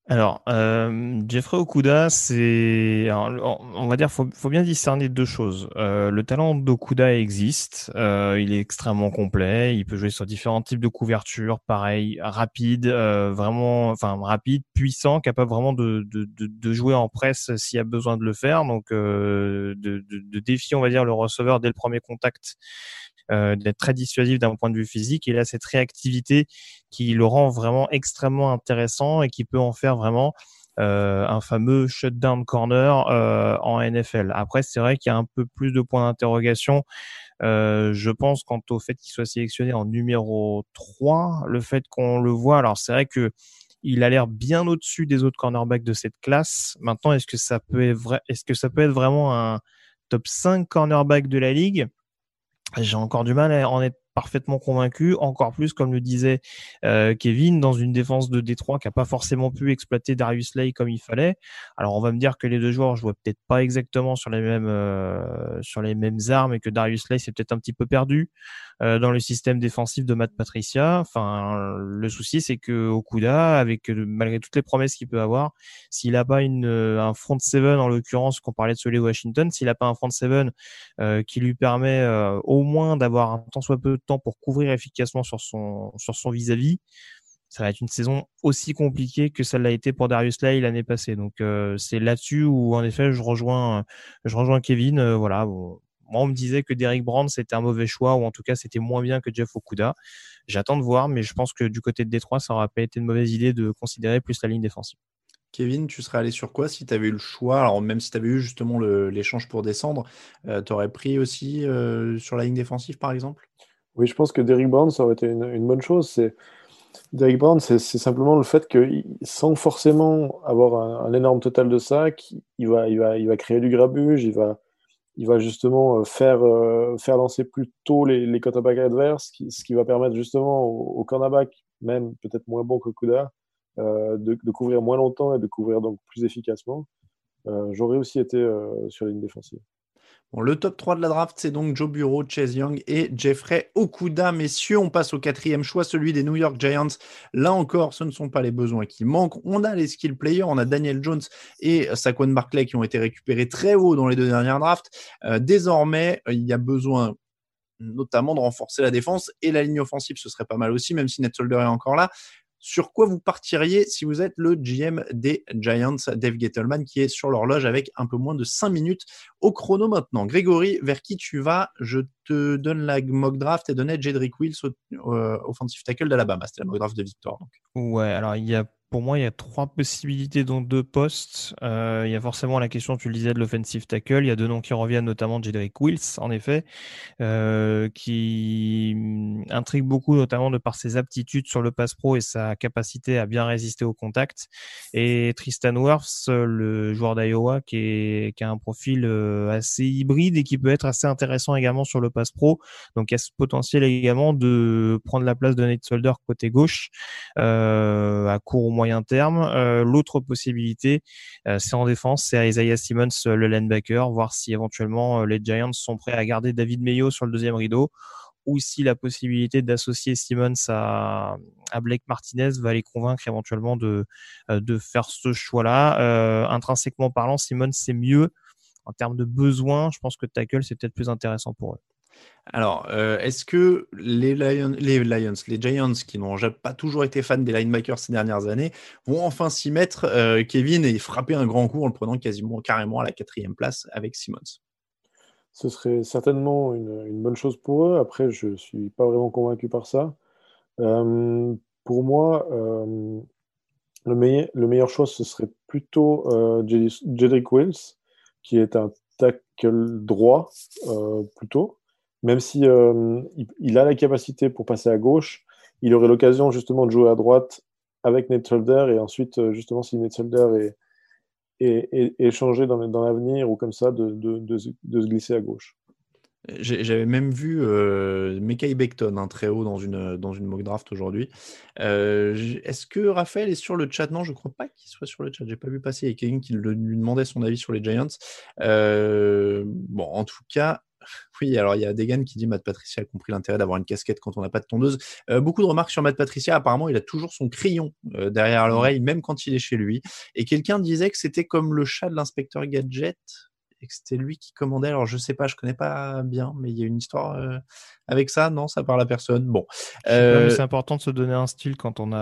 Alors, euh, Jeffrey Okuda, c'est, on va dire, faut, faut bien discerner deux choses. Euh, le talent d'Okuda existe, euh, il est extrêmement complet, il peut jouer sur différents types de couvertures, pareil, rapide, euh, vraiment, enfin rapide, puissant, capable vraiment de, jouer en presse s'il y a besoin de le faire, donc de, de, de défier, on va dire, le receveur dès le premier contact. Euh, d'être très dissuasif d'un point de vue physique. Et là, cette réactivité qui le rend vraiment extrêmement intéressant et qui peut en faire vraiment euh, un fameux shutdown corner euh, en NFL. Après, c'est vrai qu'il y a un peu plus de points d'interrogation. Je pense quant au fait qu'il soit sélectionné en numéro 3, le fait qu'on le voit. Alors, c'est vrai que il a l'air bien au-dessus des autres cornerbacks de cette classe. Maintenant, est-ce que ça peut est-ce que ça peut être vraiment un top 5 cornerback de la ligue? J'ai encore du mal à en être parfaitement convaincu, encore plus comme le disait euh, Kevin dans une défense de Détroit qui a pas forcément pu exploiter Darius Lay comme il fallait. Alors on va me dire que les deux joueurs jouaient peut-être pas exactement sur les mêmes euh, sur les mêmes armes et que Darius Lay s'est peut-être un petit peu perdu euh, dans le système défensif de Matt Patricia. Enfin le souci c'est que Okuda avec euh, malgré toutes les promesses qu'il peut avoir, s'il a pas une euh, un front seven en l'occurrence qu'on parlait de celui de Washington, s'il a pas un front seven euh, qui lui permet au moins d'avoir un tant soit peu temps pour couvrir efficacement sur son sur son vis-à-vis. Ça va être une saison aussi compliquée que celle l'a été pour Darius Lay l'année passée. Donc euh, c'est là-dessus où en effet je rejoins je rejoins Kevin. Euh, voilà, moi on me disait que Derek Brand c'était un mauvais choix ou en tout cas c'était moins bien que Jeff Okuda. J'attends de voir, mais je pense que du côté de Détroit ça aurait pas été une mauvaise idée de considérer plus la ligne défensive. Kevin, tu serais allé sur quoi si tu avais eu le choix? Alors, même si tu avais eu justement l'échange pour descendre, tu aurais pris aussi euh, sur la ligne défensive, par exemple? Oui, je pense que Derrick Brown, ça aurait été une, bonne chose. C'est Derrick Brown, c'est simplement le fait que sans forcément avoir un, énorme total de sacs, il va, créer du grabuge, il va, justement euh, faire, euh, faire lancer plus tôt les, les quarterbacks adverses, ce qui va permettre justement au, au cornerback, même peut-être moins bon que Kuda, euh, de, couvrir moins longtemps et de couvrir donc plus efficacement. J'aurais aussi été sur la ligne défensive. Le top 3 de la draft, c'est donc Joe Bureau, Chase Young et Jeffrey Okuda. Messieurs, on passe au quatrième choix, celui des New York Giants. Là encore, ce ne sont pas les besoins qui manquent. On a les skill players, on a Daniel Jones et Saquon Barclay qui ont été récupérés très haut dans les deux dernières drafts. Euh, désormais, il y a besoin notamment de renforcer la défense et la ligne offensive, ce serait pas mal aussi, même si Ned est encore là. Sur quoi vous partiriez si vous êtes le GM des Giants, Dave Gettleman, qui est sur l'horloge avec un peu moins de 5 minutes au chrono maintenant. Grégory, vers qui tu vas? Je te donne la mock draft et donnais Jedrick Wills, euh, offensive tackle d'Alabama. C'était la mock draft de Victor. Ouais, alors il y a pour moi, il y a trois possibilités dans deux postes. Euh, il y a forcément la question, tu le disais, de l'offensive tackle. Il y a deux noms qui reviennent, notamment Jedrick Wills, en effet, euh, qui intrigue beaucoup, notamment de par ses aptitudes sur le pass pro et sa capacité à bien résister au contact. Et Tristan Wirfs, le joueur d'Iowa, qui, a un profil euh, assez hybride et qui peut être assez intéressant également sur le pass pro. Donc, il y a ce potentiel également de prendre la place de Nate Solder côté gauche à court ou moyen terme. Euh, L'autre possibilité, euh, c'est en défense, c'est Isaiah Simmons, le linebacker, voir si éventuellement les Giants sont prêts à garder David Mayo sur le deuxième rideau aussi la possibilité d'associer Simmons à, à Blake Martinez va les convaincre éventuellement de, de faire ce choix-là. intrinsèquement parlant, Simmons c'est mieux en termes de besoins. Je pense que tackle c'est peut-être plus intéressant pour eux. Alors, euh, est-ce que les Lions, les Giants, qui n'ont pas toujours été fans des linebackers ces dernières années, vont enfin s'y mettre, euh, Kevin, et frapper un grand coup en le prenant quasiment carrément à la quatrième place avec Simmons? Ce serait certainement une, bonne chose pour eux. Après, je ne suis pas vraiment convaincu par ça. Euh, pour moi, le, meilleur, le meilleur choix, ce serait plutôt Jedrick Wills, qui est un tackle droit plutôt même si euh, il, a la capacité pour passer à gauche, il aurait l'occasion justement de jouer à droite avec Nate Solder et ensuite euh, justement si Nate Solder est, est, changé dans, dans l'avenir ou comme ça de, de, de, se glisser à gauche. J'avais même vu euh, Mekai Beckton hein, très haut dans une, dans une mock draft aujourd'hui. Euh, est-ce que Raphaël est sur le chat? Non, je ne crois pas qu'il soit sur le chat. J'ai pas vu passer. Il y a quelqu'un qui lui demandait son avis sur les Giants. bon, en tout cas, *laughs* Oui, alors il y a Degan qui dit Matt Patricia a compris l'intérêt d'avoir une casquette quand on n'a pas de tondeuse. Euh, beaucoup de remarques sur Matt Patricia. Apparemment, il a toujours son crayon euh, derrière mmh. l'oreille, même quand il est chez lui. Et quelqu'un disait que c'était comme le chat de l'inspecteur Gadget et que c'était lui qui commandait. Alors je sais pas, je connais pas bien, mais il y a une histoire euh, avec ça. Non, ça parle à personne. Bon, euh, c'est important de se donner un style quand on a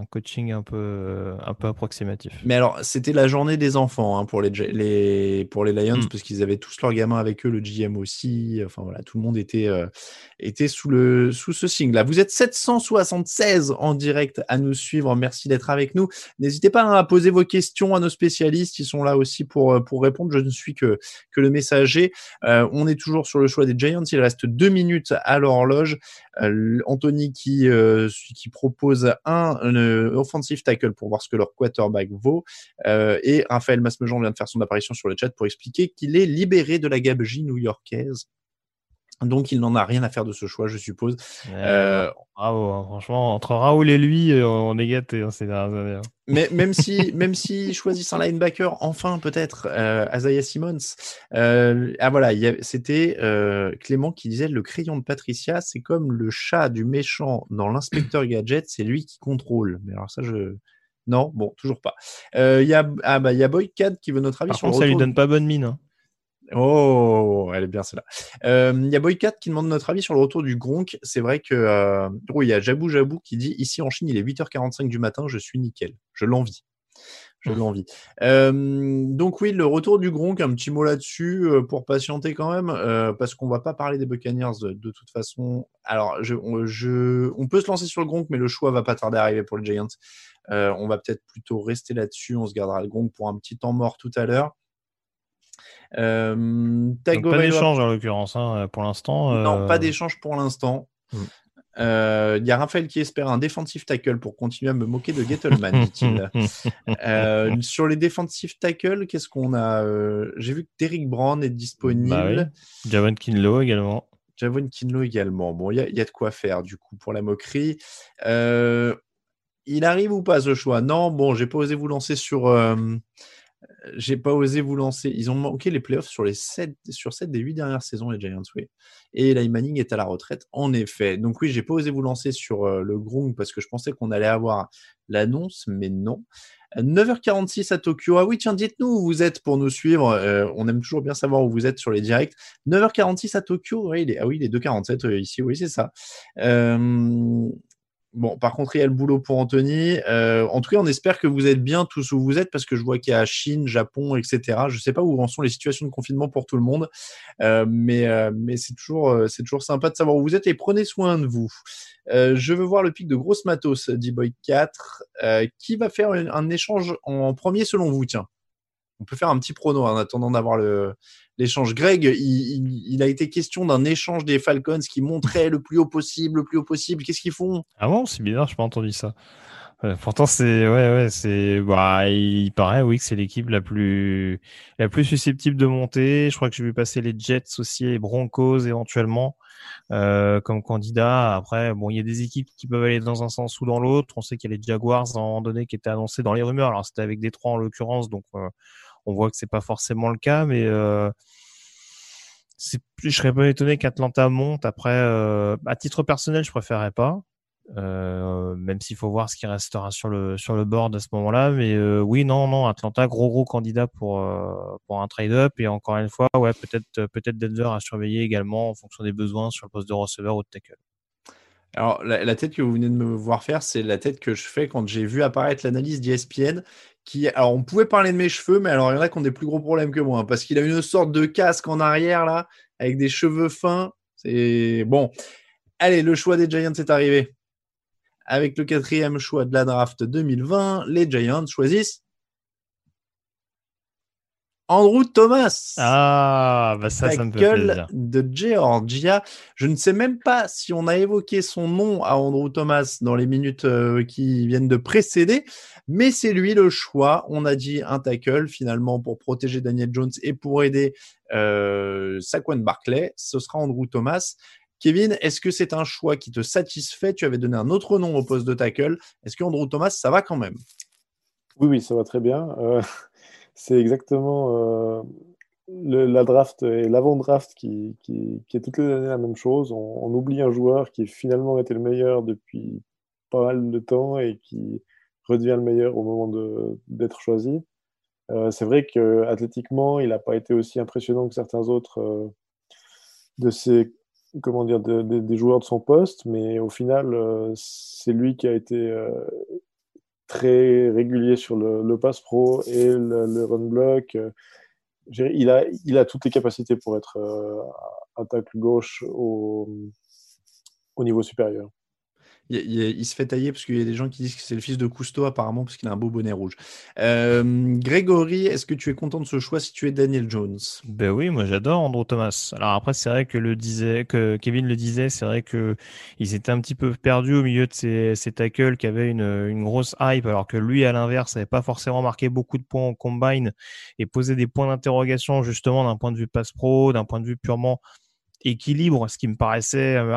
un coaching un peu un peu approximatif. Mais alors c'était la journée des enfants hein, pour les, les pour les Lions hmm. parce qu'ils avaient tous leurs gamins avec eux, le GM aussi. Enfin voilà, tout le monde était euh, était sous le sous ce signe là. Vous êtes 776 en direct à nous suivre. Merci d'être avec nous. N'hésitez pas hein, à poser vos questions à nos spécialistes. Ils sont là aussi pour pour répondre. Je suis que, que le messager. Euh, on est toujours sur le choix des Giants. Il reste deux minutes à l'horloge. Euh, Anthony qui, euh, qui propose un, offensive tackle pour voir ce que leur quarterback vaut. et Raphaël Masmejean vient de faire son apparition sur le chat pour expliquer qu'il est libéré de la gabegie new-yorkaise. Donc, il n'en a rien à faire de ce choix, je suppose. Euh, bravo, hein. franchement, entre Raoul et lui, euh, on est gâtés hein, ces dernières années. Hein. Mais *laughs* même si, même si choisissent un linebacker, enfin peut-être euh, Isaiah Simmons. Euh, ah voilà, c'était euh, Clément qui disait le crayon de Patricia, c'est comme le chat du méchant dans l'inspecteur *clears throat* gadget, c'est lui qui contrôle. Mais alors ça, je non, bon, toujours pas. Il y a ah bah y a Boycad qui veut notre avis Par sur contre, ça lui donne pas bonne mine. Hein. Oh, elle est bien celle-là. Euh, il y a Boycat qui demande notre avis sur le retour du Gronk. C'est vrai que euh, oh, il y a Jabou Jabou qui dit ici en Chine il est 8h45 du matin, je suis nickel. Je l'envie. Je mmh. l'envie. Euh, donc oui, le retour du Gronk, un petit mot là-dessus pour patienter quand même, parce qu'on va pas parler des Buccaneers de, toute façon. Alors, je, je, on peut se lancer sur le Gronk, mais le choix va pas tarder à arriver pour le Giants. on va peut-être plutôt rester là-dessus. On se gardera le Gronk pour un petit temps mort tout à l'heure. Euh, pas d'échange en l'occurrence hein, pour l'instant. Non, pas euh, d'échange pour l'instant. Il hmm. euh, y a Raphaël qui espère un defensive tackle pour continuer à me moquer de Gettleman, dit-il. *laughs* sur les defensive tackles, qu'est-ce qu'on a J'ai vu que Derrick Brown est disponible. Bah Javon Kinlo également. Javon Kinlo également. Bon, il y, y, a de quoi faire du coup pour la moquerie. il arrive ou pas ce choix? Non, bon, j'ai pas osé vous lancer sur j'ai pas osé vous lancer. Ils ont manqué les playoffs sur les 7, sur 7 des 8 dernières saisons, les Giants, oui. Et Eli Manning est à la retraite, en effet. Donc oui, j'ai pas osé vous lancer sur euh, le Grung parce que je pensais qu'on allait avoir l'annonce, mais non. 9h46 à Tokyo. Ah oui, tiens, dites-nous où vous êtes pour nous suivre. Euh, on aime toujours bien savoir où vous êtes sur les directs. 9h46 à Tokyo. Oui, il est, ah oui, il est 2h47 euh, ici. Oui, c'est ça. Bon, par contre, il y a le boulot pour Anthony. Euh, en tout cas, on espère que vous êtes bien tous où vous êtes parce que je vois qu'il y a Chine, Japon, etc. Je ne sais pas où en sont les situations de confinement pour tout le monde, euh, mais, euh, mais c'est toujours, c'est toujours sympa de savoir où vous êtes et prenez soin de vous. je veux voir le pic de grosse matos, dit Boy 4. qui va faire un, échange en premier selon vous Tiens, on peut faire un petit prono en attendant d'avoir l'échange. Greg, il, a été question d'un échange des Falcons qui montrait le plus haut possible, le plus haut possible. Qu'est-ce qu'ils font? Ah bon, c'est bizarre, je n'ai pas entendu ça. pourtant, c'est ouais, ouais, c'est bah, il paraît oui que c'est l'équipe la plus la plus susceptible de monter. Je crois que j'ai vu passer les Jets aussi, les Broncos éventuellement euh, comme candidat. Après, bon, il y a des équipes qui peuvent aller dans un sens ou dans l'autre. On sait qu'il y a les Jaguars en moment donné qui étaient annoncés dans les rumeurs. Alors c'était avec des trois en l'occurrence, donc euh, on voit que c'est pas forcément le cas, mais euh, je serais pas étonné qu'Atlanta monte. Après, à titre personnel, je préférerais pas. Euh, même s'il faut voir ce qui restera sur le sur le board à ce moment-là. Mais euh, oui, non, non, Atlanta, gros gros candidat pour euh, pour un trade-up et encore une fois, ouais, peut-être peut-être Denver à surveiller également en fonction des besoins sur le poste de receveur ou de tackle. Alors la, tête que vous venez de me voir faire, c'est la tête que je fais quand j'ai vu apparaître l'analyse d'ESPN. Qui, alors on pouvait parler de mes cheveux, mais alors il y en a qui ont des plus gros problèmes que moi, hein, parce qu'il a une sorte de casque en arrière là, avec des cheveux fins. C'est bon. Allez, le choix des Giants est arrivé. Avec le quatrième choix de la draft 2020, les Giants choisissent Andrew Thomas. Ah, bah ça, ça me fait plaisir. de Georgia. Je ne sais même pas si on a évoqué son nom à Andrew Thomas dans les minutes euh, qui viennent de précéder, mais c'est lui le choix. On a dit un tackle finalement pour protéger Daniel Jones et pour aider euh, Saquon Barclay. Ce sera Andrew Thomas. Kevin, est-ce que c'est un choix qui te satisfait? Tu avais donné un autre nom au poste de tackle. Est-ce qu'Andrew Thomas, ça va quand même? Oui, oui, ça va très bien. Euh, c'est exactement euh, la draft et l'avant-draft qui, est toutes les années la même chose. On, oublie un joueur qui finalement était le meilleur depuis pas mal de temps et qui redevient le meilleur au moment d'être choisi. Euh, c'est vrai qu'athlétiquement, il n'a pas été aussi impressionnant que certains autres de ses comment dire, des joueurs de son poste, mais au final, euh, c'est lui qui a été euh, très régulier sur le, pass pro et le, run block. Euh, il a, toutes les capacités pour être un tacle gauche au, au niveau supérieur. Il, se fait tailler parce qu'il y a des gens qui disent que c'est le fils de Cousteau, apparemment, parce qu'il a un beau bonnet rouge. Euh, Grégory, est-ce que tu es content de ce choix si tu es Daniel Jones? Ben oui, moi j'adore Andrew Thomas. Alors après, c'est vrai que, le disait, que Kevin le disait, c'est vrai qu'il s'était un petit peu perdu au milieu de ses, ses tackles qui avaient une, grosse hype, alors que lui, à l'inverse, n'avait pas forcément marqué beaucoup de points en combine et posait des points d'interrogation justement d'un point de vue passe pro, d'un point de vue purement équilibre, ce qui me paraissait euh,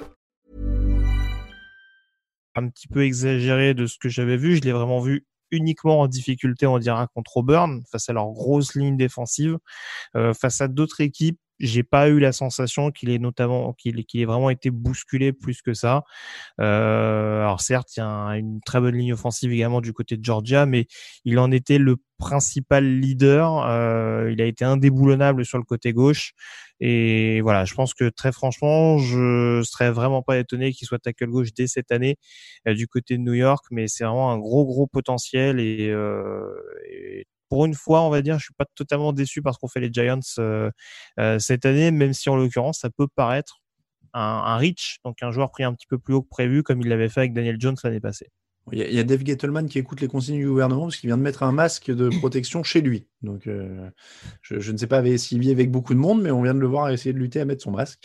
Un petit peu exagéré de ce que j'avais vu, je l'ai vraiment vu uniquement en difficulté, on dira, contre Auburn, face à leur grosse ligne défensive. Euh, face à d'autres équipes, j'ai pas eu la sensation qu'il ait notamment qu'il ait vraiment été bousculé plus que ça. Euh, alors certes, il y a une très bonne ligne offensive également du côté de Georgia, mais il en était le principal leader. Euh, il a été indéboulonnable sur le côté gauche. Et voilà, je pense que très franchement, je serais vraiment pas étonné qu'il soit tackle gauche dès cette année euh, du côté de New York, mais c'est vraiment un gros gros potentiel et, euh, et pour une fois, on va dire, je suis pas totalement déçu parce qu'on fait les Giants euh, euh, cette année, même si en l'occurrence, ça peut paraître un, un, reach, donc un joueur pris un petit peu plus haut que prévu, comme il l'avait fait avec Daniel Jones l'année passée. Il y, a, Dave Gettleman qui écoute les consignes du gouvernement parce qu'il vient de mettre un masque de protection chez lui. Donc, euh, je, ne sais pas s'il vit avec beaucoup de monde, mais on vient de le voir essayer de lutter à mettre son masque.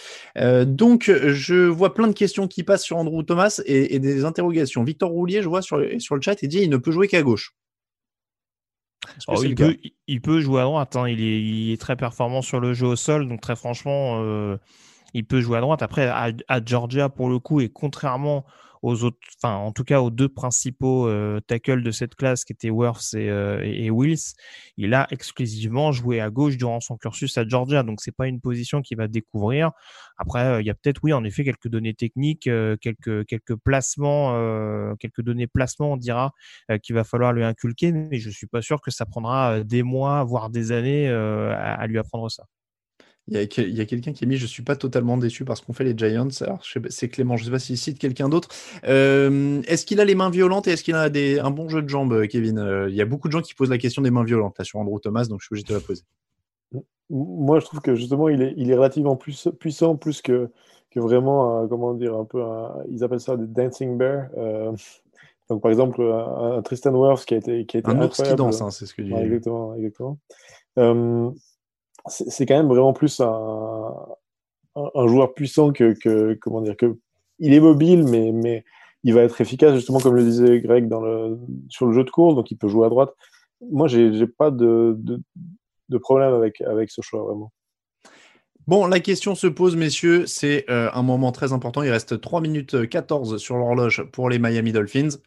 donc, je vois plein de questions qui passent sur Andrew Thomas et, des interrogations. Victor Roulier, je vois sur, sur le chat, il dit il ne peut jouer qu'à gauche. Oh, il, peut, il, peut, jouer à droite. Hein. Il, est, il, est, très performant sur le jeu au sol. Donc, très franchement, euh, il peut jouer à droite. Après, à, Georgia, pour le coup, et contrairement enfin en tout cas aux deux principaux euh, tackles de cette classe qui étaient Worth et, euh, et, Wills, il a exclusivement joué à gauche durant son cursus à Georgia, donc c'est pas une position qu'il va découvrir. Après, euh, il y a peut-être oui en effet quelques données techniques, quelques quelques placements, quelques données placements on dira qu'il va falloir lui inculquer, mais je suis pas sûr que ça prendra des mois voire des années à lui apprendre ça. Il y a, quelqu'un qui a mis Je suis pas totalement déçu parce qu'on fait les Giants. Alors, c'est Clément, je sais pas s'il cite quelqu'un d'autre. Euh, est-ce qu'il a les mains violentes et est-ce qu'il a des, un bon jeu de jambes, euh, Kevin? Euh, Il y a beaucoup de gens qui posent la question des mains violentes là, sur Andrew Thomas, donc je suis obligé de la poser. Moi, je trouve que justement, il est, il est relativement plus puissant, plus que, que vraiment, comment dire, un peu, ils appellent ça des dancing bears. *laughs* donc, par exemple, un, Tristan Wirfs qui a été, qui a été un ours qui danse, hein, c'est ce que je dis. exactement, exactement c'est quand même vraiment plus un, un, joueur puissant que, comment dire que il est mobile, mais, mais il va être efficace justement comme le disait Greg dans le, sur le jeu de course, donc il peut jouer à droite. Moi, j'ai pas de, problème avec, avec ce choix vraiment. Bon, la question se pose, messieurs. C'est euh, un moment très important. Il reste 3 minutes 14 sur l'horloge pour les Miami Dolphins.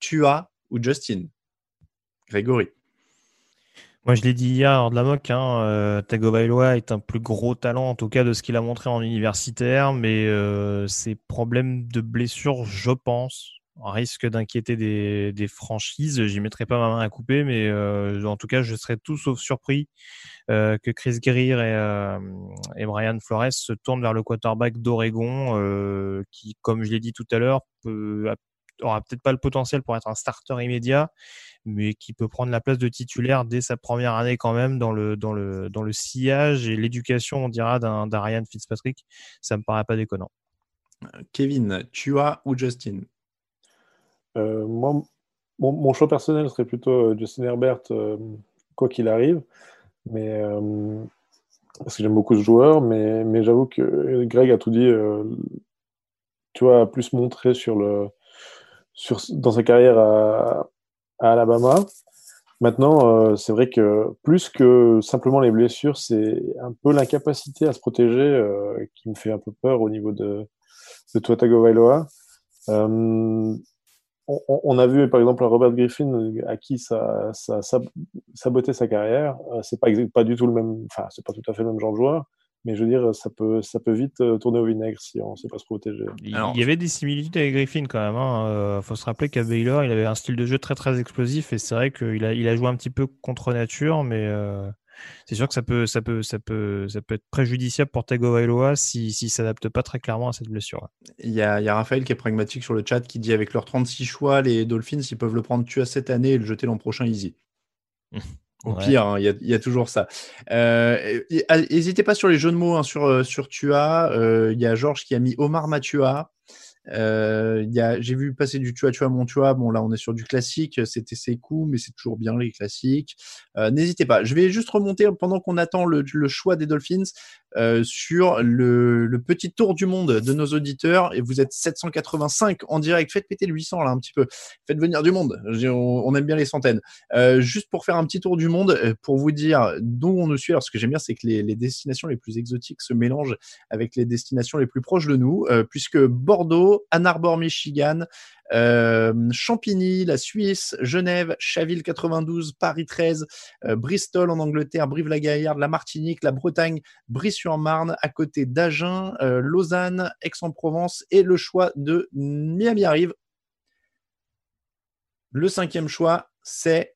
Tu as ou Justin? Grégory moi, je l'ai dit hier hors de la moque, hein, euh, Tagovailoa est un plus gros talent, en tout cas de ce qu'il a montré en universitaire, mais euh, ses problèmes de blessure, je pense, risque d'inquiéter des, des, franchises. J'y mettrai pas ma main à couper, mais euh, en tout cas, je serais tout sauf surpris euh, que Chris Greer et, euh, et, Brian Flores se tournent vers le quarterback d'Oregon, euh, qui, comme je l'ai dit tout à l'heure, peut aura peut-être pas le potentiel pour être un starter immédiat, mais qui peut prendre la place de titulaire dès sa première année quand même dans le, dans le, dans le sillage et l'éducation, on dira, d'un Ryan Fitzpatrick. Ça me paraît pas déconnant. Kevin, tu as ou Justin? Euh, Moi, mon, choix personnel serait plutôt euh, Justin Herbert, euh, quoi qu'il arrive. Mais parce que j'aime beaucoup ce joueur, mais, mais j'avoue que Greg a tout dit. tu vois, plus montré sur le, sur, dans sa carrière à, Alabama. Maintenant, euh, c'est vrai que plus que simplement les blessures, c'est un peu l'incapacité à se protéger euh, qui me fait un peu peur au niveau de, de Tua Tagovailoa. Euh, on, a vu par exemple Robert Griffin à qui ça, ça, ça sabotait sa carrière. c'est pas, pas du tout le même, enfin c'est pas tout à fait le même genre de joueur, mais je veux dire, ça peut, ça peut vite euh, tourner au vinaigre si on ne sait pas se protéger. Il, y avait des similitudes avec Griffin quand même. Il hein. euh, faut se rappeler qu'à Baylor, il avait un style de jeu très très explosif et c'est vrai qu'il a, il a joué un petit peu contre nature, mais euh, c'est sûr que ça peut, ça, peut, ça, peut, ça peut être préjudiciable pour Tagovailoa s'il si, ne s'adapte pas très clairement à cette blessure. Il y, a, il y, a, Raphaël qui est pragmatique sur le chat qui dit avec leurs 36 choix, les Dolphins, ils peuvent le prendre tu à cette année et le jeter l'an prochain easy. *laughs* Au pire, hein, il y, a toujours ça. Euh, n'hésitez pas sur les jeux de mots hein, sur, euh, sur Tua. Euh, il y a Georges qui a mis Omar Matua. Euh, j'ai vu passer du tu as mon Tua. Bon, là, on est sur du classique. C'était ses coups, mais c'est toujours bien les classiques. Euh, n'hésitez pas. Je vais juste remonter pendant qu'on attend le, choix des Dolphins euh, sur le, petit tour du monde de nos auditeurs. Et vous êtes 785 en direct. Faites péter le 800 là un petit peu. Faites venir du monde. On, aime bien les centaines. Juste pour faire un petit tour du monde, pour vous dire d'où on nous suit. Alors, ce que j'aime bien, c'est que les, destinations les plus exotiques se mélangent avec les destinations les plus proches de nous, puisque Bordeaux Ann Arbor, Michigan, euh, Champigny, la Suisse, Genève, Chaville 92, Paris 13, euh, Bristol en Angleterre, Brive-la-Gaillarde, la Martinique, la Bretagne, Brie-sur-Marne, à côté d'Agen, euh, Lausanne, Aix-en-Provence et le choix de Miami arrive. Le cinquième choix, c'est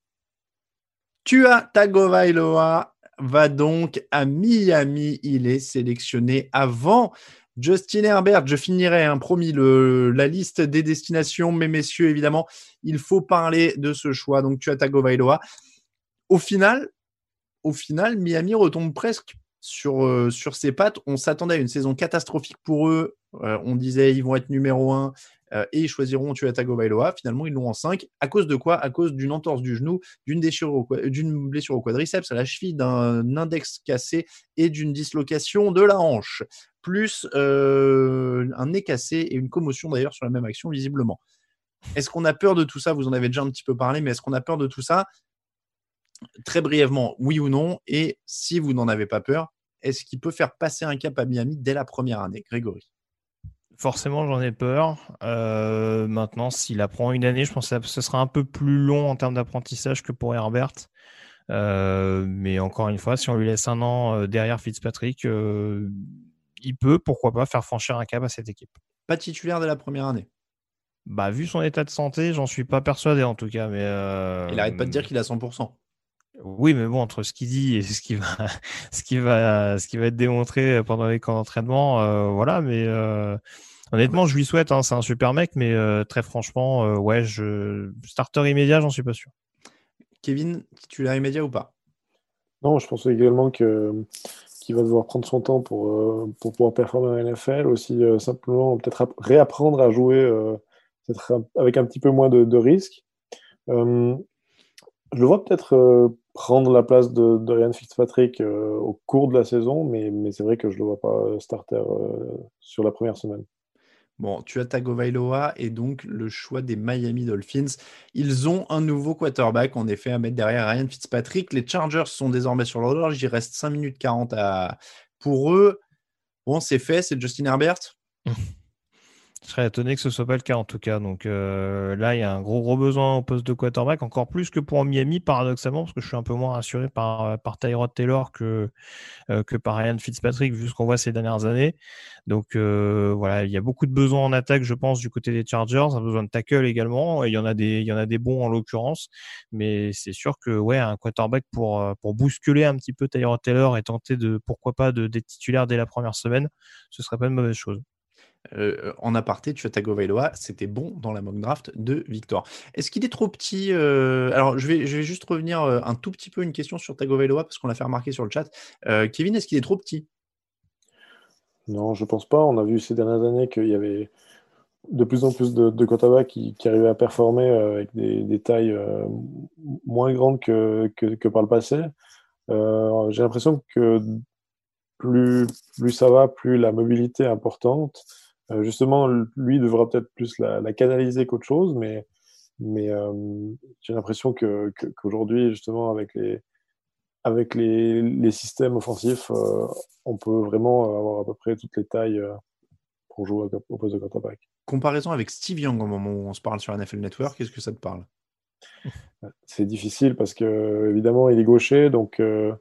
Tua Tagovailoa va donc à Miami. Il est sélectionné avant Justin Herbert, je finirai, hein, promis, le, la liste des destinations, mais messieurs, évidemment, il faut parler de ce choix. Donc, tu as Tagovailoa. Au final, au final, Miami retombe presque sur, euh, sur ses pattes. On s'attendait à une saison catastrophique pour eux. Euh, on disait ils vont être numéro 1 euh, et ils choisiront Tua Tagovailoa. Finalement, ils l'ont en 5. À cause de quoi? À cause d'une entorse du genou, d'une d'une blessure au quadriceps, à la cheville, d'un index cassé et d'une dislocation de la hanche plus euh, un nez cassé et une commotion d'ailleurs sur la même action visiblement. Est-ce qu'on a peur de tout ça? Vous en avez déjà un petit peu parlé, mais est-ce qu'on a peur de tout ça? Très brièvement, oui ou non Et si vous n'en avez pas peur, est-ce qu'il peut faire passer un cap à Miami dès la première année? Grégory Forcément, j'en ai peur. Euh, maintenant, s'il apprend une année, je pense que ce sera un peu plus long en termes d'apprentissage que pour Herbert. Euh, mais encore une fois, si on lui laisse un an derrière Fitzpatrick, il peut, pourquoi pas, faire franchir un cap à cette équipe. Pas titulaire dès la première année. Bah, vu son état de santé, j'en suis pas persuadé en tout cas. Mais il arrête pas de dire qu'il est à 100%. Oui, mais bon, entre ce qu'il dit et ce qui va, *laughs* ce qui va, ce qui va être démontré pendant les camps d'entraînement, euh, voilà. Mais euh, honnêtement, je lui souhaite. Hein, c'est un super mec, mais euh, très franchement, ouais, je starter immédiat, j'en suis pas sûr. Kevin, titulaire immédiat ou pas? Non, je pense également que qu'il va devoir prendre son temps pour pour pouvoir performer en NFL. Aussi simplement, peut-être réapprendre à jouer, peut-être avec un petit peu moins de, de risques. je le vois peut-être prendre la place de, Ryan Fitzpatrick euh, au cours de la saison, mais, mais c'est vrai que je ne le vois pas euh, starter euh, sur la première semaine. Bon, tu as Tagovailoa et donc le choix des Miami Dolphins. Ils ont un nouveau quarterback, en effet, à mettre derrière Ryan Fitzpatrick. Les Chargers sont désormais sur l'horloge. Il reste 5 minutes 40 à... pour eux. Bon, c'est fait, c'est Justin Herbert? *laughs* Je serais étonné que ce soit pas le cas en tout cas. Donc euh, là, il y a un gros gros besoin au poste de quarterback, encore plus que pour Miami, paradoxalement, parce que je suis un peu moins rassuré par, euh, par Tyrod Taylor que, euh, que par Ryan Fitzpatrick, vu ce qu'on voit ces dernières années. Donc voilà, il y a beaucoup de besoins en attaque, je pense, du côté des Chargers, un besoin de tackle également. il y en a des, il y en a des bons en l'occurrence, mais c'est sûr que ouais, un quarterback pour, pour bousculer un petit peu Tyrod Taylor et tenter de, pourquoi pas, d'être titulaire dès la première semaine, ce serait pas une mauvaise chose. Euh, en aparté, tu as Tagovailoa, c'était bon dans la mock draft de Victor. Est-ce qu'il est trop petit euh, Alors, je vais, je vais juste revenir euh, un tout petit peu une question sur Tagovailoa parce qu'on l'a fait remarquer sur le chat. Kevin, est-ce qu'il est trop petit? Non, je pense pas. On a vu ces dernières années qu'il y avait de plus en plus de, de qui, arrivaient à performer avec des, tailles moins grandes que, que, par le passé. J'ai l'impression que plus, plus ça va, plus la mobilité est importante. Euh, justement, lui devra peut-être plus la, canaliser qu'autre chose, mais, mais euh, j'ai l'impression que, qu'aujourd'hui, justement, avec les, avec les, les systèmes offensifs, euh, on peut vraiment avoir à peu près toutes les tailles pour jouer au poste de quarterback. Comparaison avec Steve Young au moment où on se parle sur NFL Network, qu'est-ce que ça te parle? C'est difficile parce que évidemment il est gaucher, donc il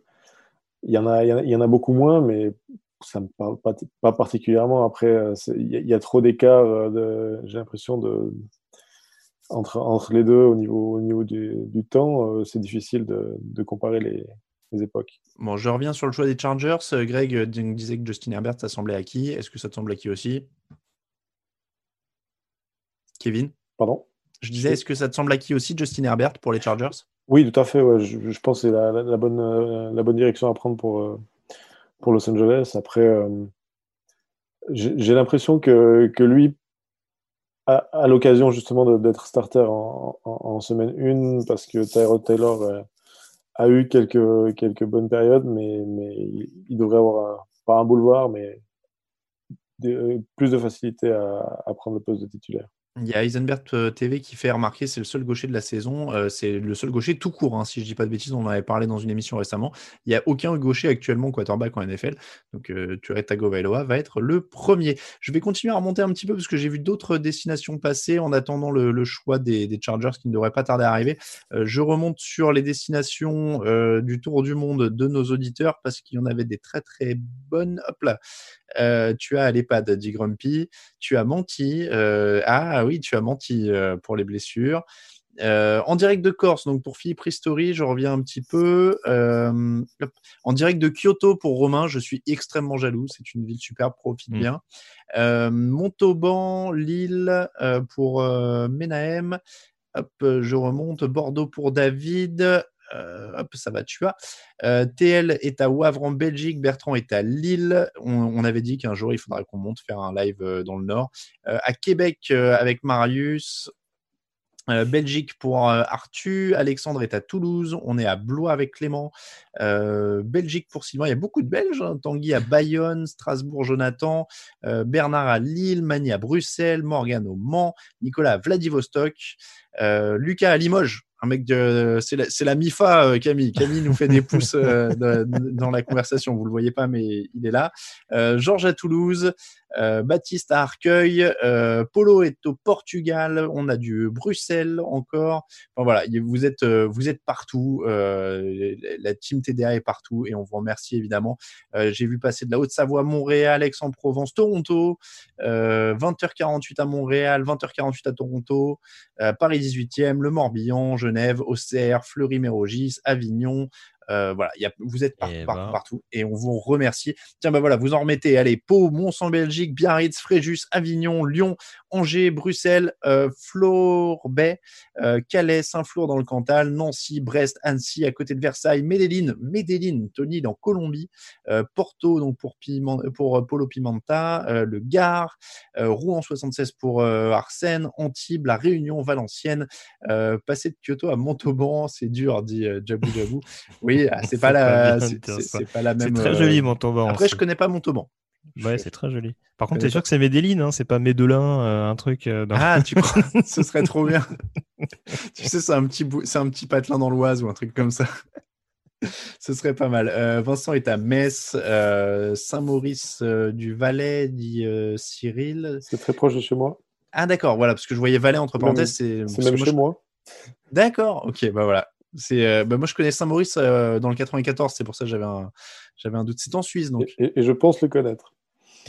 y en a, il y en a beaucoup moins, mais ça me parle pas, pas particulièrement. Après, euh, il y, a trop d'écart, euh, j'ai l'impression, de, entre, entre les deux au niveau, au niveau du, du temps. Euh, c'est difficile de, de comparer les, les, époques. Bon, je reviens sur le choix des Chargers. Greg disait que Justin Herbert, ça semblait acquis. Est-ce que ça te semble acquis aussi? Kevin? Pardon? Je disais, est-ce que ça te semble acquis aussi, Justin Herbert, pour les Chargers? Oui, tout à fait. Ouais. Je, je, pense que c'est la, la, bonne, la bonne direction à prendre pour pour Los Angeles. Après, euh, j'ai l'impression que, que, lui, a, l'occasion justement d'être starter en, semaine 1 parce que Tyrod Taylor euh, a eu quelques, quelques bonnes périodes, mais, mais il devrait avoir, pas un boulevard, mais plus de facilité à, à prendre le poste de titulaire. Il y a Eisenberg euh, TV qui fait remarquer c'est le seul gaucher de la saison. Euh, c'est le seul gaucher tout court, hein, si je dis pas de bêtises. On en avait parlé dans une émission récemment. Il n'y a aucun gaucher actuellement quarterback en NFL. Donc euh, Tagovailoa va être le premier. Je vais continuer à remonter un petit peu parce que j'ai vu d'autres destinations passer en attendant le, choix des, Chargers qui ne devrait pas tarder à arriver. Euh, je remonte sur les destinations du tour du monde de nos auditeurs parce qu'il y en avait des très très bonnes. Hop là. tu as l'EHPAD, dit Grumpy. Tu as menti. ah oui, tu as menti euh, pour les blessures. Euh, en direct de Corse, donc pour Philippe Ristori, je reviens un petit peu. Euh, en direct de Kyoto pour Romain, je suis extrêmement jaloux. C'est une ville superbe, profite mm. bien. Montauban, Lille pour Menahem. Hop, je remonte. Bordeaux pour David. Euh, hop, ça va, tu vois. Euh, TL est à Wavre en Belgique, Bertrand est à Lille. On, avait dit qu'un jour il faudrait qu'on monte faire un live euh, dans le Nord. à Québec avec Marius. Belgique pour Arthur, Alexandre est à Toulouse, on est à Blois avec Clément, Belgique pour Sylvain, il y a beaucoup de Belges, hein. Tanguy à Bayonne, Strasbourg Jonathan, Bernard à Lille, Mani à Bruxelles, Morgan au Mans, Nicolas à Vladivostok, Lucas à Limoges, un mec de, c'est la, la, MIFA, euh, Camille. Camille nous fait des *laughs* pouces euh, dans la conversation. Vous le voyez pas, mais il est là. Euh, Georges à Toulouse, euh, Baptiste à Arcueil, euh, Polo est au Portugal, on a du Bruxelles encore. Voilà, vous êtes euh, vous êtes partout. la team TDA est partout et on vous remercie évidemment. J'ai vu passer de la Haute-Savoie, Montréal, Aix-en-Provence, Toronto, 20h48 à Montréal, 20h48 à Toronto, Paris 18e, le Morbihan, Genève, Auxerre, Fleury-Mérogis, Avignon, euh, voilà, y a, vous êtes partout, Eh partout, ben. partout, et on vous remercie. Tiens, bah voilà, vous en remettez. Allez, Pau, Mons en Belgique, Biarritz, Fréjus, Avignon, Lyon, Angers, Bruxelles, euh, Florbay, euh, Calais, Saint-Flour dans le Cantal, Nancy, Brest, Annecy, à côté de Versailles, Medellin, Medellin, Tony dans Colombie, Porto donc pour Piment, pour Polo Pimenta, le Gard, Rouen 76 pour Arsène, Antibes, la Réunion, Valenciennes, passer de Kyoto à Montauban, c'est dur, dit Jabou Jabou. *laughs* Oui, *laughs* ah, c'est pas la, c'est- pas la même. C'est très euh, joli, Montauban. Après, aussi. je connais pas Montauban. Ouais, c'est très joli. Par contre, t'es sûr que c'est Medellin, hein, c'est pas Médelin, euh, un truc. euh, dans- Ah, tu crois *laughs* Ce serait trop bien. *laughs* tu sais, c'est un petit bout- c'est un petit patelin dans l'Oise ou un truc comme ça. Ce serait pas mal. Euh, Vincent est à Metz, euh, Saint-Maurice euh, du Valais, dit euh, Cyril. C'est très proche de chez moi. Ah d'accord, voilà, parce que je voyais Valais entre Même- parenthèses. C'est même moi, chez je- moi. D'accord, ok, bah voilà. C'est, euh, bah, moi je connais Saint-Maurice euh, dans le 94, c'est pour ça que j'avais un, j'avais un doute. C'est en Suisse donc. Et, et- et je pense le connaître.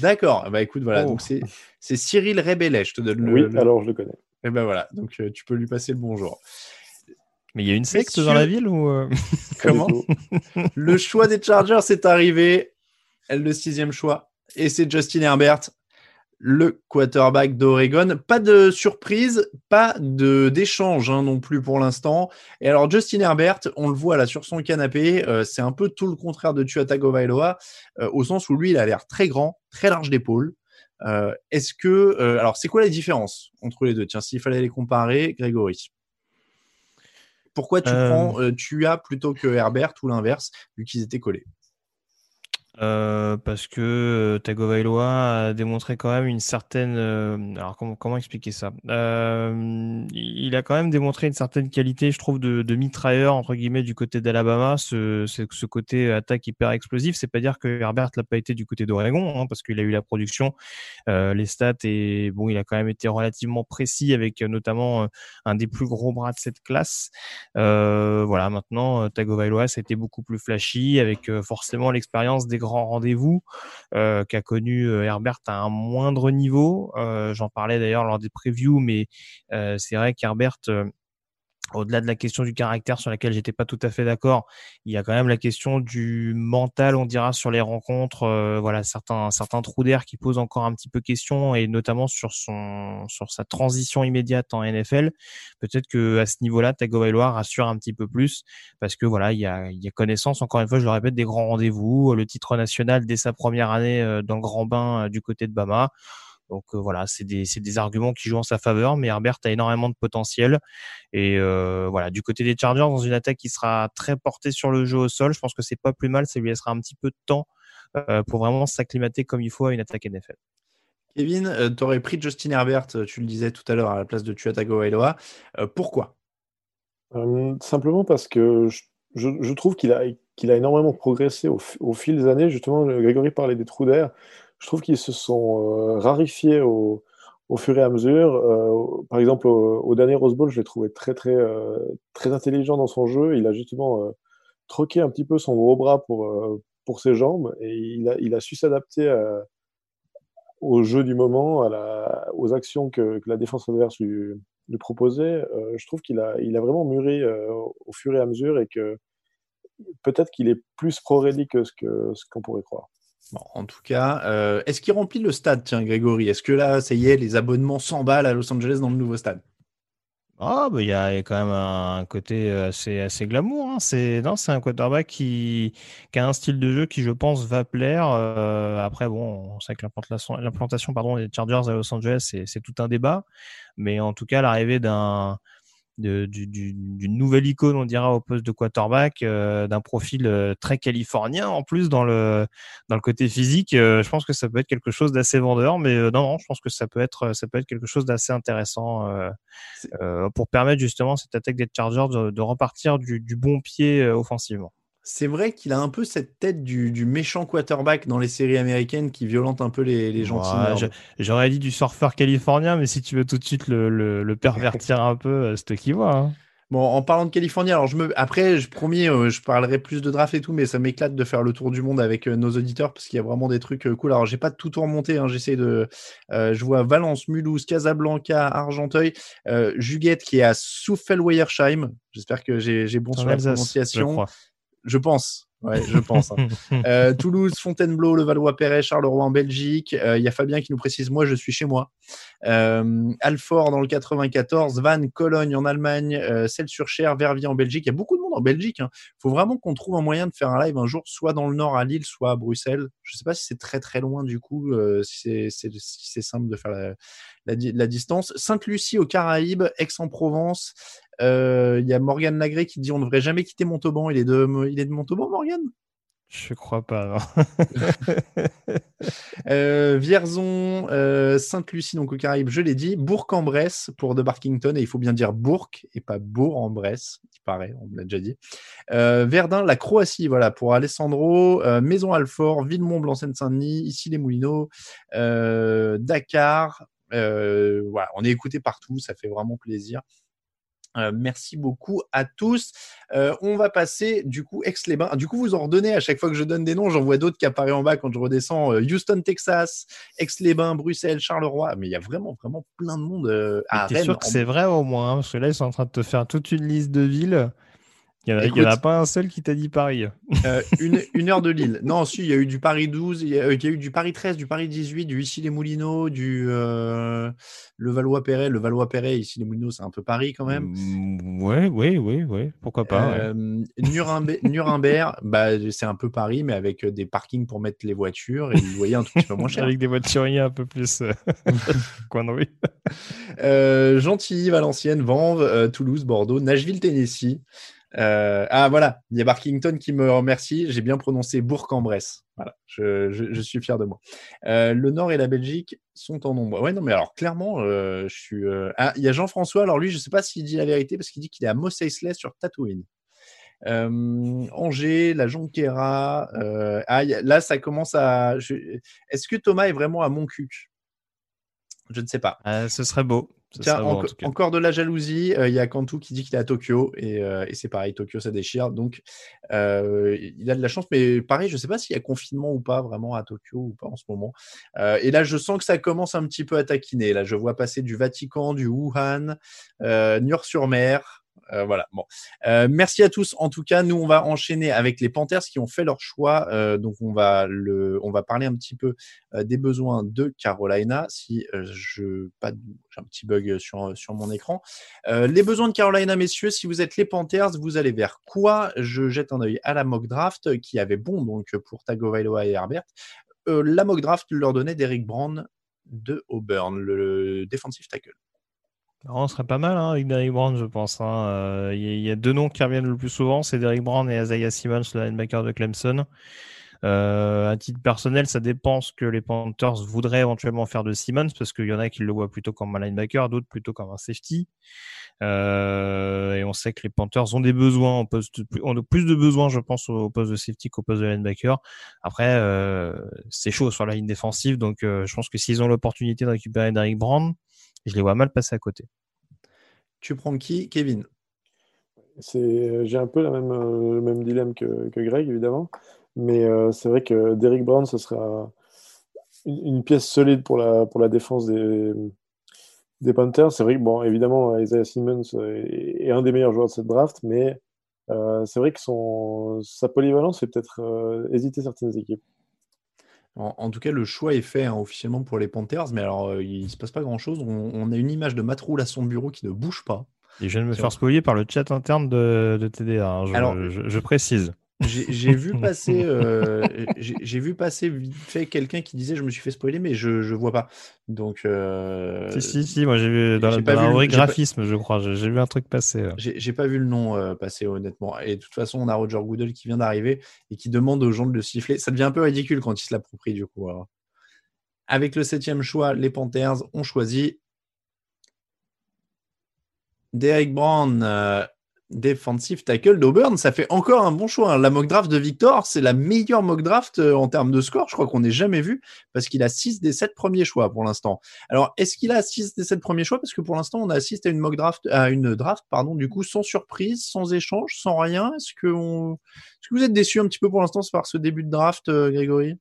D'accord, bah écoute, voilà, Oh. donc c'est, c'est Cyril Rébellet, je te donne le. oui, le- alors je le connais. Et ben voilà, donc euh, tu peux lui passer le bonjour. Mais il y a une secte dans la ville ou euh, *laughs* Comment. Le choix des Chargers est arrivé, le sixième choix, et c'est Justin Herbert, le quarterback d'Oregon. Pas de surprise, pas de d'échange hein, non plus pour l'instant. Et alors Justin Herbert, on le voit là sur son canapé, euh, c'est un peu tout le contraire de Tua Tagovailoa, euh, au sens où lui, il a l'air très grand, très large d'épaule. Euh, Est-ce que, alors, c'est quoi la différence entre les deux? Tiens, s'il fallait les comparer, Grégory. Pourquoi tu prends Tua plutôt que Herbert ou l'inverse, vu qu'ils étaient collés? Euh, parce que euh, Tagovailoa a démontré quand même une certaine. euh, alors comment expliquer ça? Il a quand même démontré une certaine qualité, je trouve, de, mitrailleur entre guillemets du côté d'Alabama. Ce, côté attaque hyper explosif. C'est pas dire que Herbert l'a pas été du côté d'Oregon, hein, parce qu'il a eu la production, les stats et bon, il a quand même été relativement précis avec notamment un des plus gros bras de cette classe. Voilà, maintenant Tagovailoa, ça a été beaucoup plus flashy avec forcément l'expérience des grands rendez-vous euh, qu'a connu euh, Herbert à un moindre niveau. Euh, J'en parlais d'ailleurs lors des previews, mais c'est vrai qu'Herbert au-delà de la question du caractère sur laquelle j'étais pas tout à fait d'accord, il y a quand même la question du mental, on dira, sur les rencontres. euh, voilà, certains certains trous d'air qui posent encore un petit peu question et notamment sur son sur sa transition immédiate en NFL. Peut-être que à ce niveau-là, Tagovailoa rassure un petit peu plus parce que voilà, il y a il y a connaissance. Encore une fois, je le répète, des grands rendez-vous, le titre national dès sa première année euh, dans le grand bain euh, du côté de Bama. Donc euh, voilà, c'est des, c'est des arguments qui jouent en sa faveur, mais Herbert a énormément de potentiel. Et euh, voilà, du côté des Chargers, dans une attaque qui sera très portée sur le jeu au sol, je pense que c'est pas plus mal, ça lui laissera un petit peu de temps euh, pour vraiment s'acclimater comme il faut à une attaque NFL. Kevin, tu aurais pris Justin Herbert, tu le disais tout à l'heure, à la place de Tua Tagovailoa. Euh, pourquoi? Euh, simplement parce que je, je- je trouve qu'il a, qu'il a énormément progressé au, au fil des années. Justement, Grégory parlait des trous d'air. Je trouve qu'ils se sont euh, rarifiés au, fur et à mesure. Euh, par exemple, au, dernier Rose Bowl, je l'ai trouvé très, très, euh, très intelligent dans son jeu. Il a justement troqué un petit peu son gros bras pour, pour ses jambes et il a, su s'adapter au jeu du moment, aux actions que, la défense adverse lui, proposait. Je trouve qu'il a, il a vraiment mûri au fur et à mesure et que peut-être qu'il est plus pro-ready que- ce qu'on pourrait croire. En tout cas, euh, est-ce qu'il remplit le stade, tiens, Grégory? Est-ce que là, ça y est, les abonnements s'emballent à Los Angeles dans le nouveau stade? Bah, il y a quand même un côté assez, assez glamour. Hein. C'est, un quarterback qui, a un style de jeu qui, je pense, va plaire. Euh, après, bon, on sait que l'implantation, des Chargers à Los Angeles, c'est tout un débat. Mais en tout cas, l'arrivée d'un, de- du- du- d'une nouvelle icône, on dira, au poste de quarterback, euh, d'un profil euh, très californien en plus dans le, dans le côté physique, euh, je pense que ça peut être quelque chose d'assez vendeur. Mais euh, non, non, je pense que ça peut être, ça peut être quelque chose d'assez intéressant. euh, euh, pour permettre justement cette attaque des Chargers de, de repartir du, du bon pied euh, offensivement. C'est vrai qu'il a un peu cette tête du, du, méchant quarterback dans les séries américaines qui violente un peu les, les gentils. J'aurais dit du surfeur californien, mais si tu veux tout de suite le, le, le pervertir un peu, euh, c'est toi qui vois. Hein. Bon, en parlant de Californie, alors je me, après, je promis, euh, je parlerai plus de draft et tout, mais ça m'éclate de faire le tour du monde avec euh, nos auditeurs parce qu'il y a vraiment des trucs euh, cool. Alors, j'ai pas tout remonté, hein, j'essaie de, je vois Valence, Mulhouse, Casablanca, Argenteuil, Juguette qui est à Souffel-Weyersheim. J'espère que j'ai bon sur la prononciation. Je pense. Ouais, je pense. Hein. *laughs* euh, Toulouse, Fontainebleau, le Valois-Perret, Charleroi en Belgique. Il euh, y a Fabien qui nous précise Moi, je suis chez moi. Euh, Alfort dans le 94, Vannes, Cologne en Allemagne, Celle-sur-Cher, Verviers en Belgique. Il y a beaucoup de monde en Belgique. Il hein. faut vraiment qu'on trouve un moyen de faire un live un jour, soit dans le nord à Lille, soit à Bruxelles. Je ne sais pas si c'est très très loin du coup, si c'est si simple de faire la, la, la distance. Sainte-Lucie aux Caraïbes, Aix-en-Provence, il y a Morgan Lagré qui dit on ne devrait jamais quitter Montauban. Il est de, il est de Montauban, Morgan? Je crois pas. *laughs* euh, Vierzon, euh, Sainte-Lucie, donc aux Caraïbes, je l'ai dit. Bourg-en-Bresse pour de Barkington, et il faut bien dire Bourg et pas Bourg-en-Bresse, il paraît, on l'a déjà dit. Euh, Verdun, la Croatie, voilà, pour Alessandro. Euh, Maison-Alfort, Villemont, Seine-Saint-Denis, ici les Moulineaux, Dakar. voilà, on est écouté partout, ça fait vraiment plaisir. Euh, merci beaucoup à tous. Euh, on va passer du coup Aix-les-Bains. Du coup, vous en redonnez à chaque fois que je donne des noms. J'en vois d'autres qui apparaissent en bas quand je redescends. Euh, Houston, Texas, Aix-les-Bains, Bruxelles, Charleroi. Mais il y a vraiment, vraiment plein de monde à Rennes. sûr que c'est vrai au moins, hein, parce que là, ils sont en train de te faire toute une liste de villes. Il n'y en, a pas un seul qui t'a dit Paris. Euh, *laughs* une, heure de Lille. Non, si, il y a eu du Paris 12, il y, a, eu du Paris 13, du Paris 18, du Issy-les-Moulineaux, du euh, le Valois-Perret. Le Valois-Perret, Issy-les-Moulineaux, c'est un peu Paris quand même. Oui, oui, oui, oui. Pourquoi pas. Euh, *laughs* Nuremberg, bah, c'est un peu Paris, mais avec des parkings pour mettre les voitures et vous voyez un tout petit peu moins cher. avec des voituriers un peu plus coin de rue. Gentilly, Valenciennes, Vanves, Toulouse, Bordeaux, Nashville, Tennessee. Euh, ah voilà, il y a Barkington qui me remercie. J'ai bien prononcé Bourg-en-Bresse. Voilà, je, suis fier de moi. Euh, le Nord et la Belgique sont en nombre. Ouais, non, mais alors clairement, euh, je suis. Ah, il y a Jean-François. Alors lui, je sais pas s'il dit la vérité parce qu'il dit qu'il est à Mos Eisley sur Tatooine. Angers, la Jonquera. Ah, là, ça commence à. Est-ce que Thomas est vraiment à Montcuq? Je ne sais pas. ce serait beau. Tiens, encore de la jalousie. Euh, il y a Kantu qui dit qu'il est à Tokyo euh, et, c'est pareil, Tokyo ça déchire. Donc euh, il a de la chance, mais pareil, je ne sais pas s'il y a confinement ou pas vraiment à Tokyo ou pas en ce moment. et là, je sens que ça commence un petit peu à taquiner. Là, je vois passer du Vatican, du Wuhan, Niort-sur-Mer. Euh, voilà. Bon, euh, merci à tous. En tout cas, nous on va enchaîner avec les Panthers qui ont fait leur choix. Euh, donc on va le, on va parler un petit peu des besoins de Carolina. Si je pas, j'ai un petit bug sur sur mon écran. les besoins de Carolina, messieurs. Si vous êtes les Panthers, vous allez vers quoi? Je jette un œil à la mock draft qui avait bon donc pour Tagovailoa et Herbert. la mock draft leur donnait Derek Brown de Auburn, le defensive tackle. On serait pas mal hein, avec Derrick Brown, je pense. Hein. Euh, il y, a deux noms qui reviennent le plus souvent, c'est Derrick Brown et Isaiah Simmons, le linebacker de Clemson. Euh, à titre personnel, ça dépend ce que les Panthers voudraient éventuellement faire de Simmons, parce qu'il y en a qui le voient plutôt comme un linebacker, d'autres plutôt comme un safety. Euh, et on sait que les Panthers ont des besoins, poste, ont plus de besoins, je pense, au poste de safety qu'au poste de linebacker. Après, euh, c'est chaud sur la ligne défensive, donc euh, je pense que s'ils ont l'opportunité de récupérer Derrick Brown, je les vois mal passer à côté. Tu prends qui, Kevin? J'ai un peu la même, euh, le même dilemme que, Greg, évidemment. Mais euh, c'est vrai que Derrick Brown, ce sera une, pièce solide pour la, pour la défense des, des Panthers. C'est vrai que, bon, évidemment, Isaiah Simmons est, un des meilleurs joueurs de cette draft, mais euh, c'est vrai que son, sa polyvalence fait peut-être hésiter certaines équipes. En, tout cas, le choix est fait hein, officiellement pour les Panthers, mais alors euh, il ne se passe pas grand-chose. On, a une image de Matroul à son bureau qui ne bouge pas. Et je viens de me faire spoiler par le chat interne de, de TDA, hein, alors, je, précise. J'ai vu *laughs* passer, euh, j'ai vu passer vite fait quelqu'un qui disait je me suis fait spoiler, mais je je vois pas. Donc euh, si si si, moi j'ai vu dans, la rubrique graphisme, je crois, j'ai vu un truc passer. J'ai pas vu le nom euh, passer honnêtement. Et de toute façon, on a Roger Goodell qui vient d'arriver et qui demande aux gens de le siffler. Ça devient un peu ridicule quand il se l'approprie du coup. Avec le septième choix, les Panthers ont choisi Derek Brown Defensive tackle d'Auburn, ça fait encore un bon choix. hein. La mock draft de Victor, c'est la meilleure mock draft euh, en termes de score. Je crois qu'on n'ait jamais vu parce qu'il a 6 des 7 premiers choix pour l'instant. Alors, est-ce qu'il a 6 des 7 premiers choix? Parce que pour l'instant, on assiste à une mock draft, à une draft, pardon, du coup, sans surprise, sans échange, sans rien. Est-ce que, on... est-ce que vous êtes déçu un petit peu pour l'instant par ce début de draft, euh, Grégory?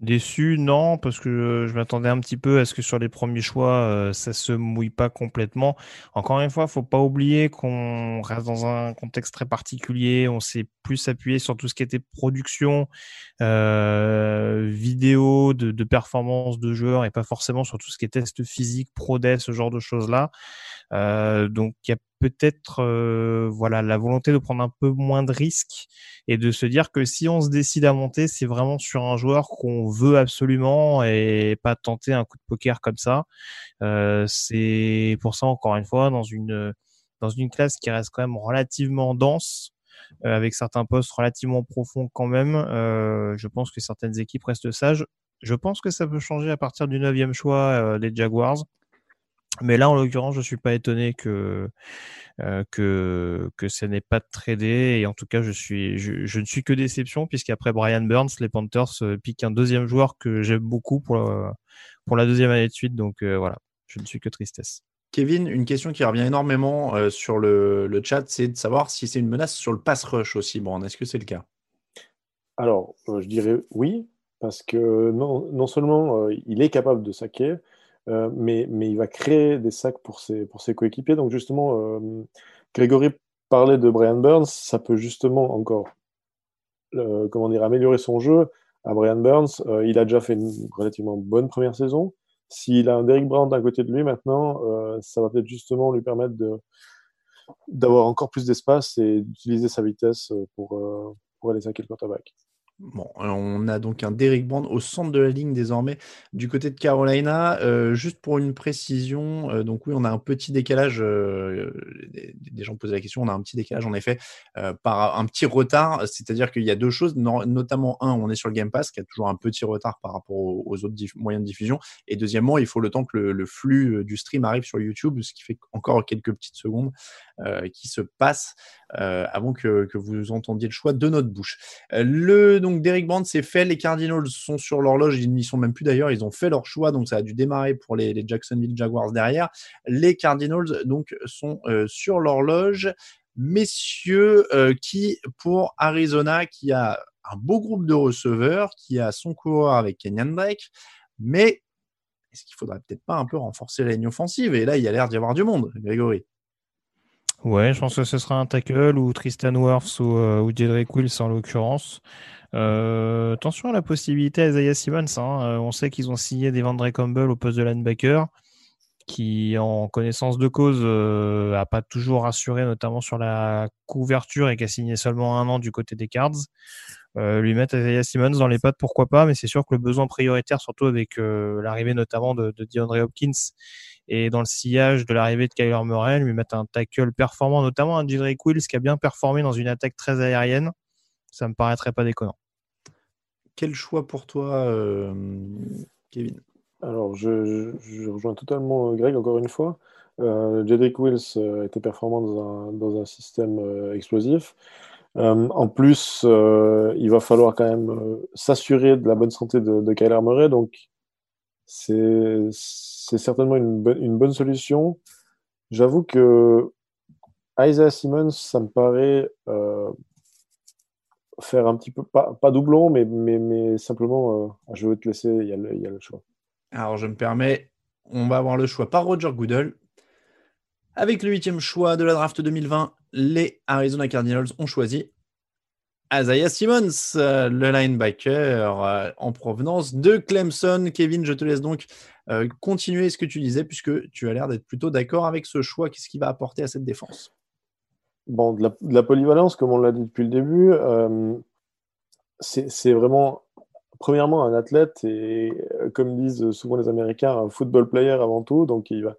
Déçu, non, parce que euh, je m'attendais un petit peu à ce que sur les premiers choix, euh, ça se mouille pas complètement. Encore une fois, faut pas oublier qu'on reste dans un contexte très particulier. On s'est plus appuyé sur tout ce qui était production, euh, vidéo, de, performance de joueurs et pas forcément sur tout ce qui est test physique, pro ce genre de choses-là. Euh, donc il y a peut-être euh, voilà la volonté de prendre un peu moins de risques et de se dire que si on se décide à monter, c'est vraiment sur un joueur qu'on veut absolument et pas tenter un coup de poker comme ça. Euh, c'est pour ça encore une fois dans une dans une classe qui reste quand même relativement dense. euh, avec certains postes relativement profonds quand même, euh, je pense que certaines équipes restent sages. Je pense que ça peut changer à partir du neuvième choix euh, des Jaguars. Mais là, en l'occurrence, je suis pas étonné que euh, que que ça n'ait pas tradé. Et en tout cas, je suis je, je ne suis que déception puisqu'après Brian Burns, les Panthers euh, piquent un deuxième joueur que j'aime beaucoup pour la, pour la deuxième année de suite. Donc euh, voilà, je ne suis que tristesse. Kevin, une question qui revient énormément euh, sur le, le chat, c'est de savoir si c'est une menace sur le pass rush aussi. Bon, est-ce que c'est le cas? Alors, euh, je dirais oui, parce que non, non seulement euh, il est capable de saquer, euh, mais, il va créer des sacs pour ses, coéquipiers. Donc justement, euh, Grégory parlait de Brian Burns, ça peut justement encore euh, comment dire, améliorer son jeu. À Brian Burns, il a déjà fait une relativement bonne première saison. S'il a un Derrick Brown à côté de lui maintenant, ça va peut-être justement lui permettre d'avoir encore plus d'espace et d'utiliser sa vitesse pour, pour aller saquer le quarterback. Bon, euh, on a donc un Derrick Brand au centre de la ligne désormais du côté de Carolina. Euh, juste pour une précision, euh, donc oui, on a un petit décalage. des, gens posaient la question, on a un petit décalage en effet par un petit retard. C'est-à-dire qu'il y a deux choses, no- notamment un, on est sur le Game Pass qui a toujours un petit retard par rapport aux, autres moyens de diffusion. Et deuxièmement, il faut le temps que le, flux du stream arrive sur YouTube, ce qui fait encore quelques petites secondes qui se passent avant que, vous entendiez le choix de notre bouche. Derrick Brand, c'est fait. Les Cardinals sont sur l'horloge. Ils n'y sont même plus d'ailleurs. Ils ont fait leur choix, donc ça a dû démarrer pour les, les Jacksonville Jaguars derrière. Les Cardinals donc sont euh, sur l'horloge. Messieurs, euh, qui pour Arizona, qui a un beau groupe de receveurs, qui a son coureur avec Kenyan Drake, mais est-ce qu'il faudrait peut-être pas un peu renforcer la ligne offensive? Et là, il y a l'air d'y avoir du monde, Grégory. Ouais, je pense que ce sera un tackle ou Tristan Wirfs ou, euh, ou Wills en l'occurrence. Euh, attention à la possibilité à Isaiah Simmons. hein. Euh, on sait qu'ils ont signé des Vandre Campbell au poste de linebacker, qui en connaissance de cause euh, a pas toujours assuré, notamment sur la couverture et qui a signé seulement un an du côté des Cards. Euh, lui mettre Isaiah Simmons dans les pattes, pourquoi pas, mais c'est sûr que le besoin prioritaire, surtout avec euh, l'arrivée notamment de, de DeAndre Hopkins et dans le sillage de l'arrivée de Kyler Murray, lui mettre un tackle performant, notamment un Jedrick Wills qui a bien performé dans une attaque très aérienne, ça me paraîtrait pas déconnant. Quel choix pour toi, euh, Kevin? Alors, je, je- je rejoins totalement euh, Greg, encore une fois. Euh, Jedrick Wills euh, était performant dans un, dans un système euh, explosif. Euh, en plus, euh, il va falloir quand même euh, s'assurer de la bonne santé de, de Kyler Murray. Donc, c'est certainement une, bonne- solution. J'avoue que Isaiah Simmons, ça me paraît euh, faire un petit peu, pas, doublon, mais, simplement, euh, je vais te laisser, il y a le choix. Alors, je me permets, on va avoir le choix par Roger Goodell. Avec le huitième choix de la draft 2020, les Arizona Cardinals ont choisi Isaiah Simmons, euh, le linebacker euh, en provenance de Clemson. Kevin, je te laisse donc euh, continuer ce que tu disais, puisque tu as l'air d'être plutôt d'accord avec ce choix. Qu'est-ce qu'il va apporter à cette défense? Bon, de la, polyvalence, comme on l'a dit depuis le début, c'est vraiment, premièrement, un athlète et, comme disent souvent les Américains, un football player avant tout. Donc, il va.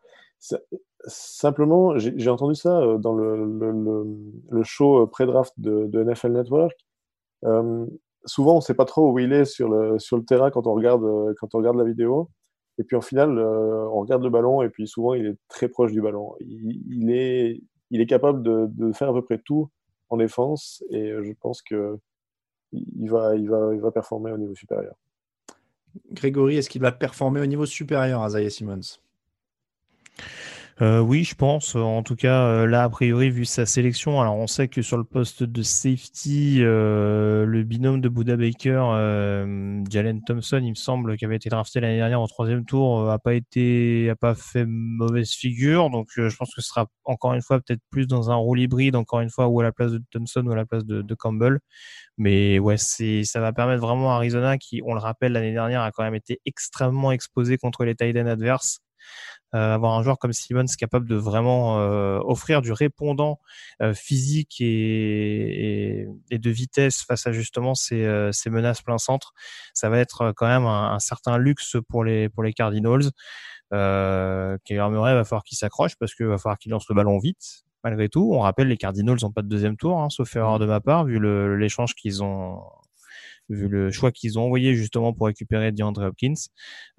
Simplement, j'ai entendu ça euh, dans le, le, le, show euh, pré-draft de, NFL Network. Euh, souvent, on ne sait pas trop où il est sur le, sur le terrain quand on regarde, quand on regarde la vidéo. Et puis, en final, on regarde le ballon et puis souvent, il est très proche du ballon. Il, il est il est capable de, de, faire à peu près tout en défense et je pense que il va, il va, il va performer au niveau supérieur. Grégory, est-ce qu'il va performer au niveau supérieur à Zaya Simmons? Euh, oui, je pense. En tout cas, euh, là, a priori, vu sa sélection, alors on sait que sur le poste de safety, euh, le binôme de Buda Baker, Jalen Thompson, il me semble, qui avait été drafté l'année dernière au troisième tour, a pas été, a pas fait mauvaise figure. Donc, je pense que ce sera encore une fois peut-être plus dans un rôle hybride, encore une fois, ou à la place de Thompson ou à la place de, de Campbell. Mais ouais, c'est, ça va permettre vraiment à Arizona, qui, on le rappelle, l'année dernière, a quand même été extrêmement exposé contre les tight adverses. Euh, avoir un joueur comme Simmons capable de vraiment euh, offrir du répondant euh, physique et, et, de vitesse face à justement ces, ces, menaces plein centre, ça va être quand même un, un certain luxe pour les pour les Cardinals. Euh, Kyler Murray va falloir qu'il s'accroche parce qu'il va falloir qu'il lance le ballon vite. Malgré tout, on rappelle les Cardinals n'ont pas de deuxième tour, hein, sauf erreur de ma part, vu l'échange qu'ils ont vu le choix qu'ils ont envoyé justement pour récupérer DeAndre Hopkins.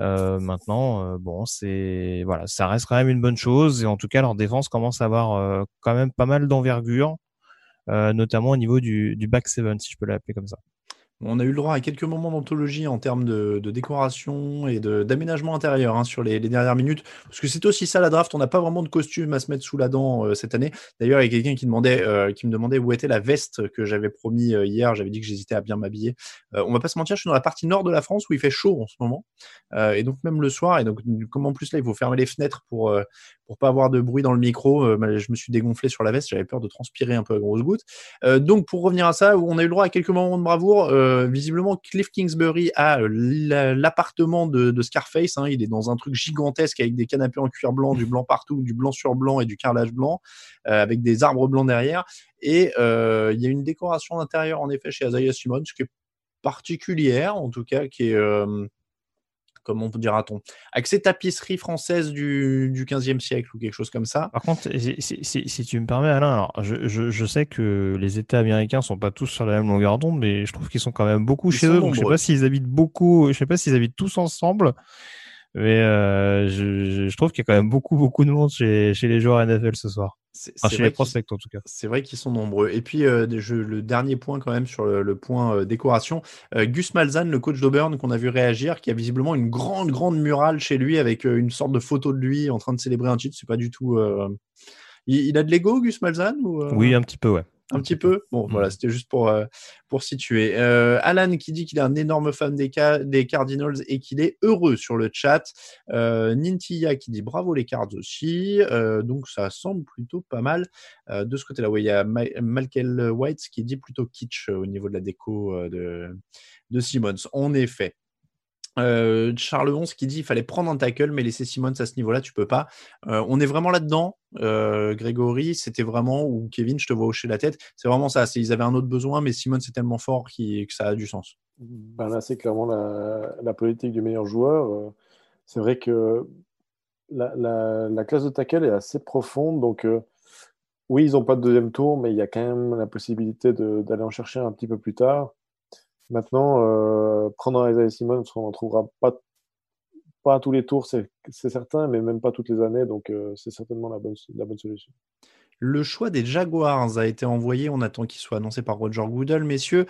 Euh, maintenant, euh, bon, c'est voilà, ça reste quand même une bonne chose et en tout cas leur défense commence à avoir euh, quand même pas mal d'envergure, notamment au niveau du, du back seven, si je peux l'appeler comme ça. On a eu le droit à quelques moments d'anthologie en termes de, décoration et d'aménagement intérieur hein, sur les, dernières minutes. Parce que c'est aussi ça la draft. On n'a pas vraiment de costume à se mettre sous la dent euh, cette année. D'ailleurs, il y a quelqu'un qui, euh, qui me demandait où était la veste que j'avais promis euh, hier. J'avais dit que j'hésitais à bien m'habiller. on va pas se mentir, je suis dans la partie nord de la France où il fait chaud en ce moment. et donc même le soir. Et donc, comme en plus là, il faut fermer les fenêtres pour, pour pas avoir de bruit dans le micro. Euh, je me suis dégonflé sur la veste, j'avais peur de transpirer un peu à grosses gouttes. Donc pour revenir à ça, on a eu le droit à quelques moments de bravoure. Euh, visiblement, Cliff Kingsbury a l'appartement de, Scarface. Hein. il est dans un truc gigantesque avec des canapés en cuir blanc, du blanc partout, du blanc sur blanc et du carrelage blanc, avec des arbres blancs derrière. Et il y a une décoration intérieure en effet chez Isaiah Simons qui est particulière, en tout cas, qui est comment dira-t-on, avec ces tapisseries françaises du, du 15e siècle ou quelque chose comme ça. Par contre, si, tu me permets, Alain, alors je, je, sais que les États américains sont pas tous sur la même longueur d'onde, mais je trouve qu'ils sont quand même beaucoup chez eux. Donc je sais pas s'ils habitent beaucoup, je sais pas s'ils habitent tous ensemble. Mais euh, je, je, trouve qu'il y a quand même beaucoup, beaucoup de monde chez, chez les joueurs NFL ce soir. C'est, chez les prospects en tout cas. C'est vrai qu'ils sont nombreux. Et puis euh, je, le dernier point quand même sur le, point euh, décoration, euh, Gus Malzahn, le coach d'Auburn qu'on a vu réagir, qui a visiblement une grande, grande murale chez lui avec une sorte de photo de lui en train de célébrer un titre. C'est pas du tout. Il, il, a de l'ego, Gus Malzahn ou, Oui, un petit peu, ouais un petit peu. Bon, voilà, mm. c'était juste pour, euh, pour situer. Euh, Alan qui dit qu'il est un énorme fan des, des Cardinals et qu'il est heureux sur le chat. Euh, Nintia qui dit bravo les Cards aussi. Euh, donc ça semble plutôt pas mal de ce côté-là. Oui, il y a Malkel White qui dit plutôt kitsch au niveau de la déco de, de Simmons. En effet. Euh, Charles 11 qui dit il fallait prendre un tackle, mais laisser Simmons à ce niveau-là, tu peux pas. Euh, on est vraiment là-dedans, euh, Grégory. C'était vraiment, ou Kevin, je te vois hocher la tête. C'est vraiment ça. Ils avaient un autre besoin, mais Simmons est tellement fort que ça a du sens. Ben là, c'est clairement la, politique du meilleur joueur. C'est vrai que la, classe de tackle est assez profonde. Donc, oui, ils n'ont pas de deuxième tour, mais il y a quand même la possibilité d'aller en chercher un petit peu plus tard. Maintenant, euh, prendre Isaiah Simmons, on n'en trouvera pas, pas tous les tours, c'est certain, mais même pas toutes les années, donc euh, c'est certainement la bonne, la bonne solution. Le choix des Jaguars a été envoyé, on attend qu'il soit annoncé par Roger Goodell, messieurs.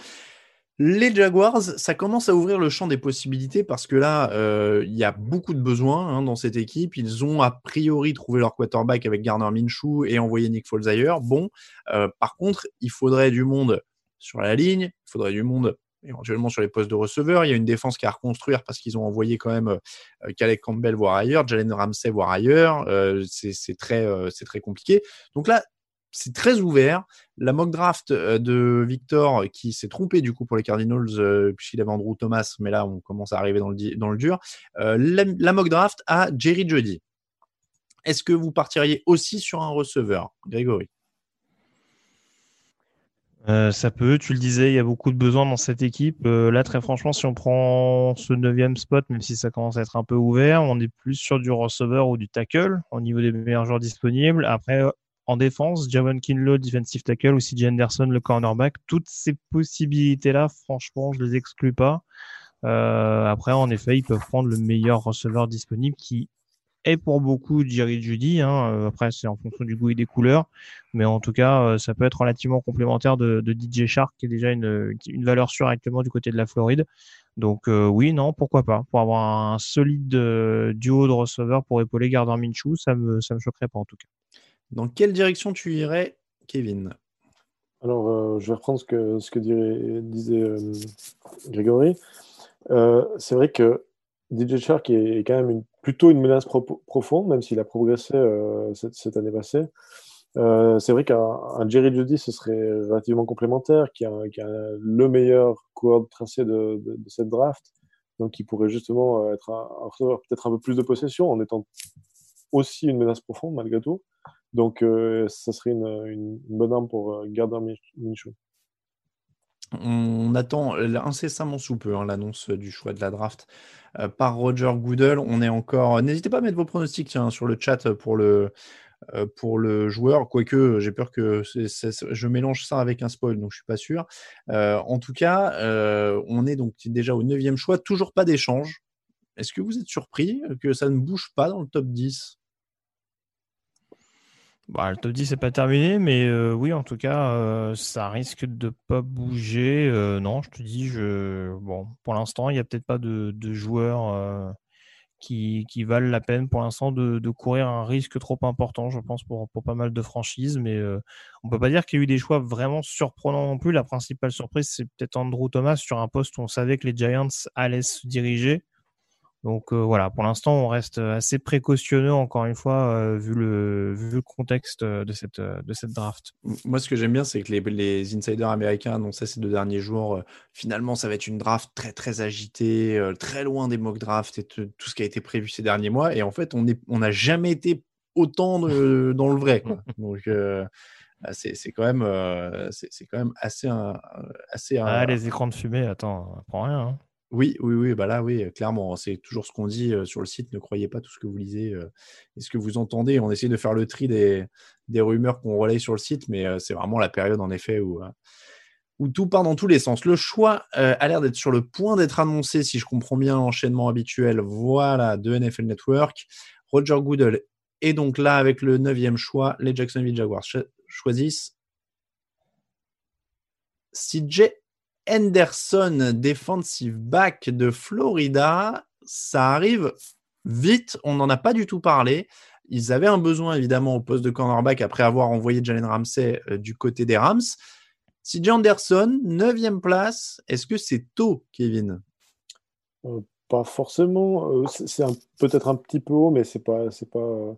Les Jaguars, ça commence à ouvrir le champ des possibilités parce que là, euh, il y a beaucoup de besoins hein, dans cette équipe. Ils ont a priori trouvé leur quarterback avec Garner Minshew et envoyé Nick Foles ailleurs. Bon, par contre, il faudrait du monde sur la ligne, il faudrait du monde éventuellement sur les postes de receveurs. Il y a une défense qui a à reconstruire parce qu'ils ont envoyé quand même euh, Calais Campbell voir ailleurs, Jalen Ramsey voir ailleurs. Euh, c'est très, euh, c'est très compliqué. Donc là, c'est très ouvert. La mock draft de Victor, qui s'est trompé du coup pour les Cardinals, puisqu'il avait Andrew Thomas, mais là on commence à arriver dans le, dur. La, la, mock draft à Jerry Jody. Est-ce que vous partiriez aussi sur un receveur, Grégory? Euh, ça peut, tu le disais, il y a beaucoup de besoins dans cette équipe. Euh, là, très franchement, si on prend ce neuvième spot, même si ça commence à être un peu ouvert, on est plus sur du receveur ou du tackle au niveau des meilleurs joueurs disponibles. Après, en défense, Javon Kinlo, defensive tackle, ou CJ Anderson, le cornerback, toutes ces possibilités-là, franchement, je les exclus pas. Euh, après, en effet, ils peuvent prendre le meilleur receveur disponible qui, et pour beaucoup Jerry Judy. Hein. Après, c'est en fonction du goût et des couleurs. Mais en tout cas, ça peut être relativement complémentaire de, de DJ Shark, qui est déjà une, une valeur sûre actuellement du côté de la Floride. Donc oui, non, pourquoi pas. Pour avoir un solide duo de receveurs pour épauler Gardner Minshew, ça me, ça me choquerait pas en tout cas. Dans quelle direction tu irais, Kevin? Alors, je vais reprendre ce que, ce que disait Grégory. c'est vrai que DJ Shark est, quand même une, plutôt une menace profonde, même s'il a progressé euh, cette, année passée. Euh, c'est vrai qu'un Jerry Judy, ce serait relativement complémentaire, qui a, le meilleur coureur de tracé de, cette draft, donc il pourrait justement euh, être un, peut-être un peu plus de possession en étant aussi une menace profonde malgré tout. Donc, ça serait une, bonne arme pour Gardner Minshew. On attend incessamment sous peu hein, l'annonce du choix de la draft euh, par Roger Goodell. On est encore. N'hésitez pas à mettre vos pronostics sur le chat pour le, euh, joueur, quoique j'ai peur que je mélange ça avec un spoil, donc je suis pas sûr. Euh, en tout cas, on est donc déjà au neuvième choix, toujours pas d'échange. Est-ce que vous êtes surpris que ça ne bouge pas dans le top 10 bah, le top 10 n'est pas terminé, mais euh, oui, en tout cas, euh, ça risque de pas bouger. Euh, non, je te dis, je... bon, pour l'instant, il n'y a peut-être pas de, joueurs qui, valent la peine pour l'instant de, courir un risque trop important, je pense, pour, pour pas mal de franchises. Mais on peut pas dire qu'il y a eu des choix vraiment surprenants non plus. La principale surprise, c'est peut-être Andrew Thomas sur un poste où on savait que les Giants allaient se diriger. Donc euh, voilà, pour l'instant, on reste assez précautionneux, encore une fois, euh, vu, le, vu le contexte de cette, de cette draft. Moi, ce que j'aime bien, c'est que les, les, insiders américains annonçaient ces deux derniers jours, euh, finalement, ça va être une draft très, très agitée, très loin des mock drafts et tout ce qui a été prévu ces derniers mois. Et en fait, on n'a on jamais été autant *laughs* dans le vrai. Quoi. Donc, bah, c'est quand, même, c'est quand même assez... assez ah, les écrans de fumée, attends, prends rien. Hein. Oui, oui, oui, bah là, oui, clairement, c'est toujours ce qu'on dit sur le site. Ne croyez pas tout ce que vous lisez et ce que vous entendez. On essaie de faire le tri des, rumeurs qu'on relaye sur le site, mais c'est vraiment la période, en effet, où, où tout part dans tous les sens. Le choix a l'air d'être sur le point d'être annoncé, si je comprends bien l'enchaînement habituel, voilà, de NFL Network. Roger Goodell est donc là avec le neuvième choix. Les Jacksonville Jaguars choisissent CJ Henderson, defensive back de Florida. Ça arrive vite, on n'en a pas du tout parlé. Ils avaient un besoin évidemment au poste de cornerback après avoir envoyé Jalen Ramsey euh, du côté des Rams. CJ Anderson, 9 place, est-ce que c'est tôt, Kevin? Euh, Pas forcément. Euh, c'est peut-être un petit peu haut, mais c'est pas, pas,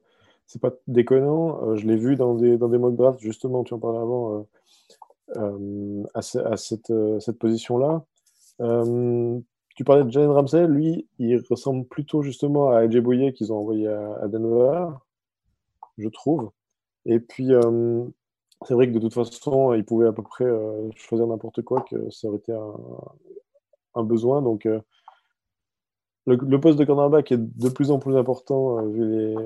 pas déconnant. je l'ai vu dans des, dans des mock justement, tu en parlais avant euh, à, cette, euh, position-là. Euh, tu parlais de Jalen Ramsey, lui, il ressemble plutôt justement à AJ Boyer qu'ils ont envoyé à, Denver, je trouve. Et puis, c'est vrai que de toute façon, il pouvait à peu près choisir n'importe quoi, que ça aurait été un, besoin. Donc, le, poste de cornerback est de plus en plus important vu, les,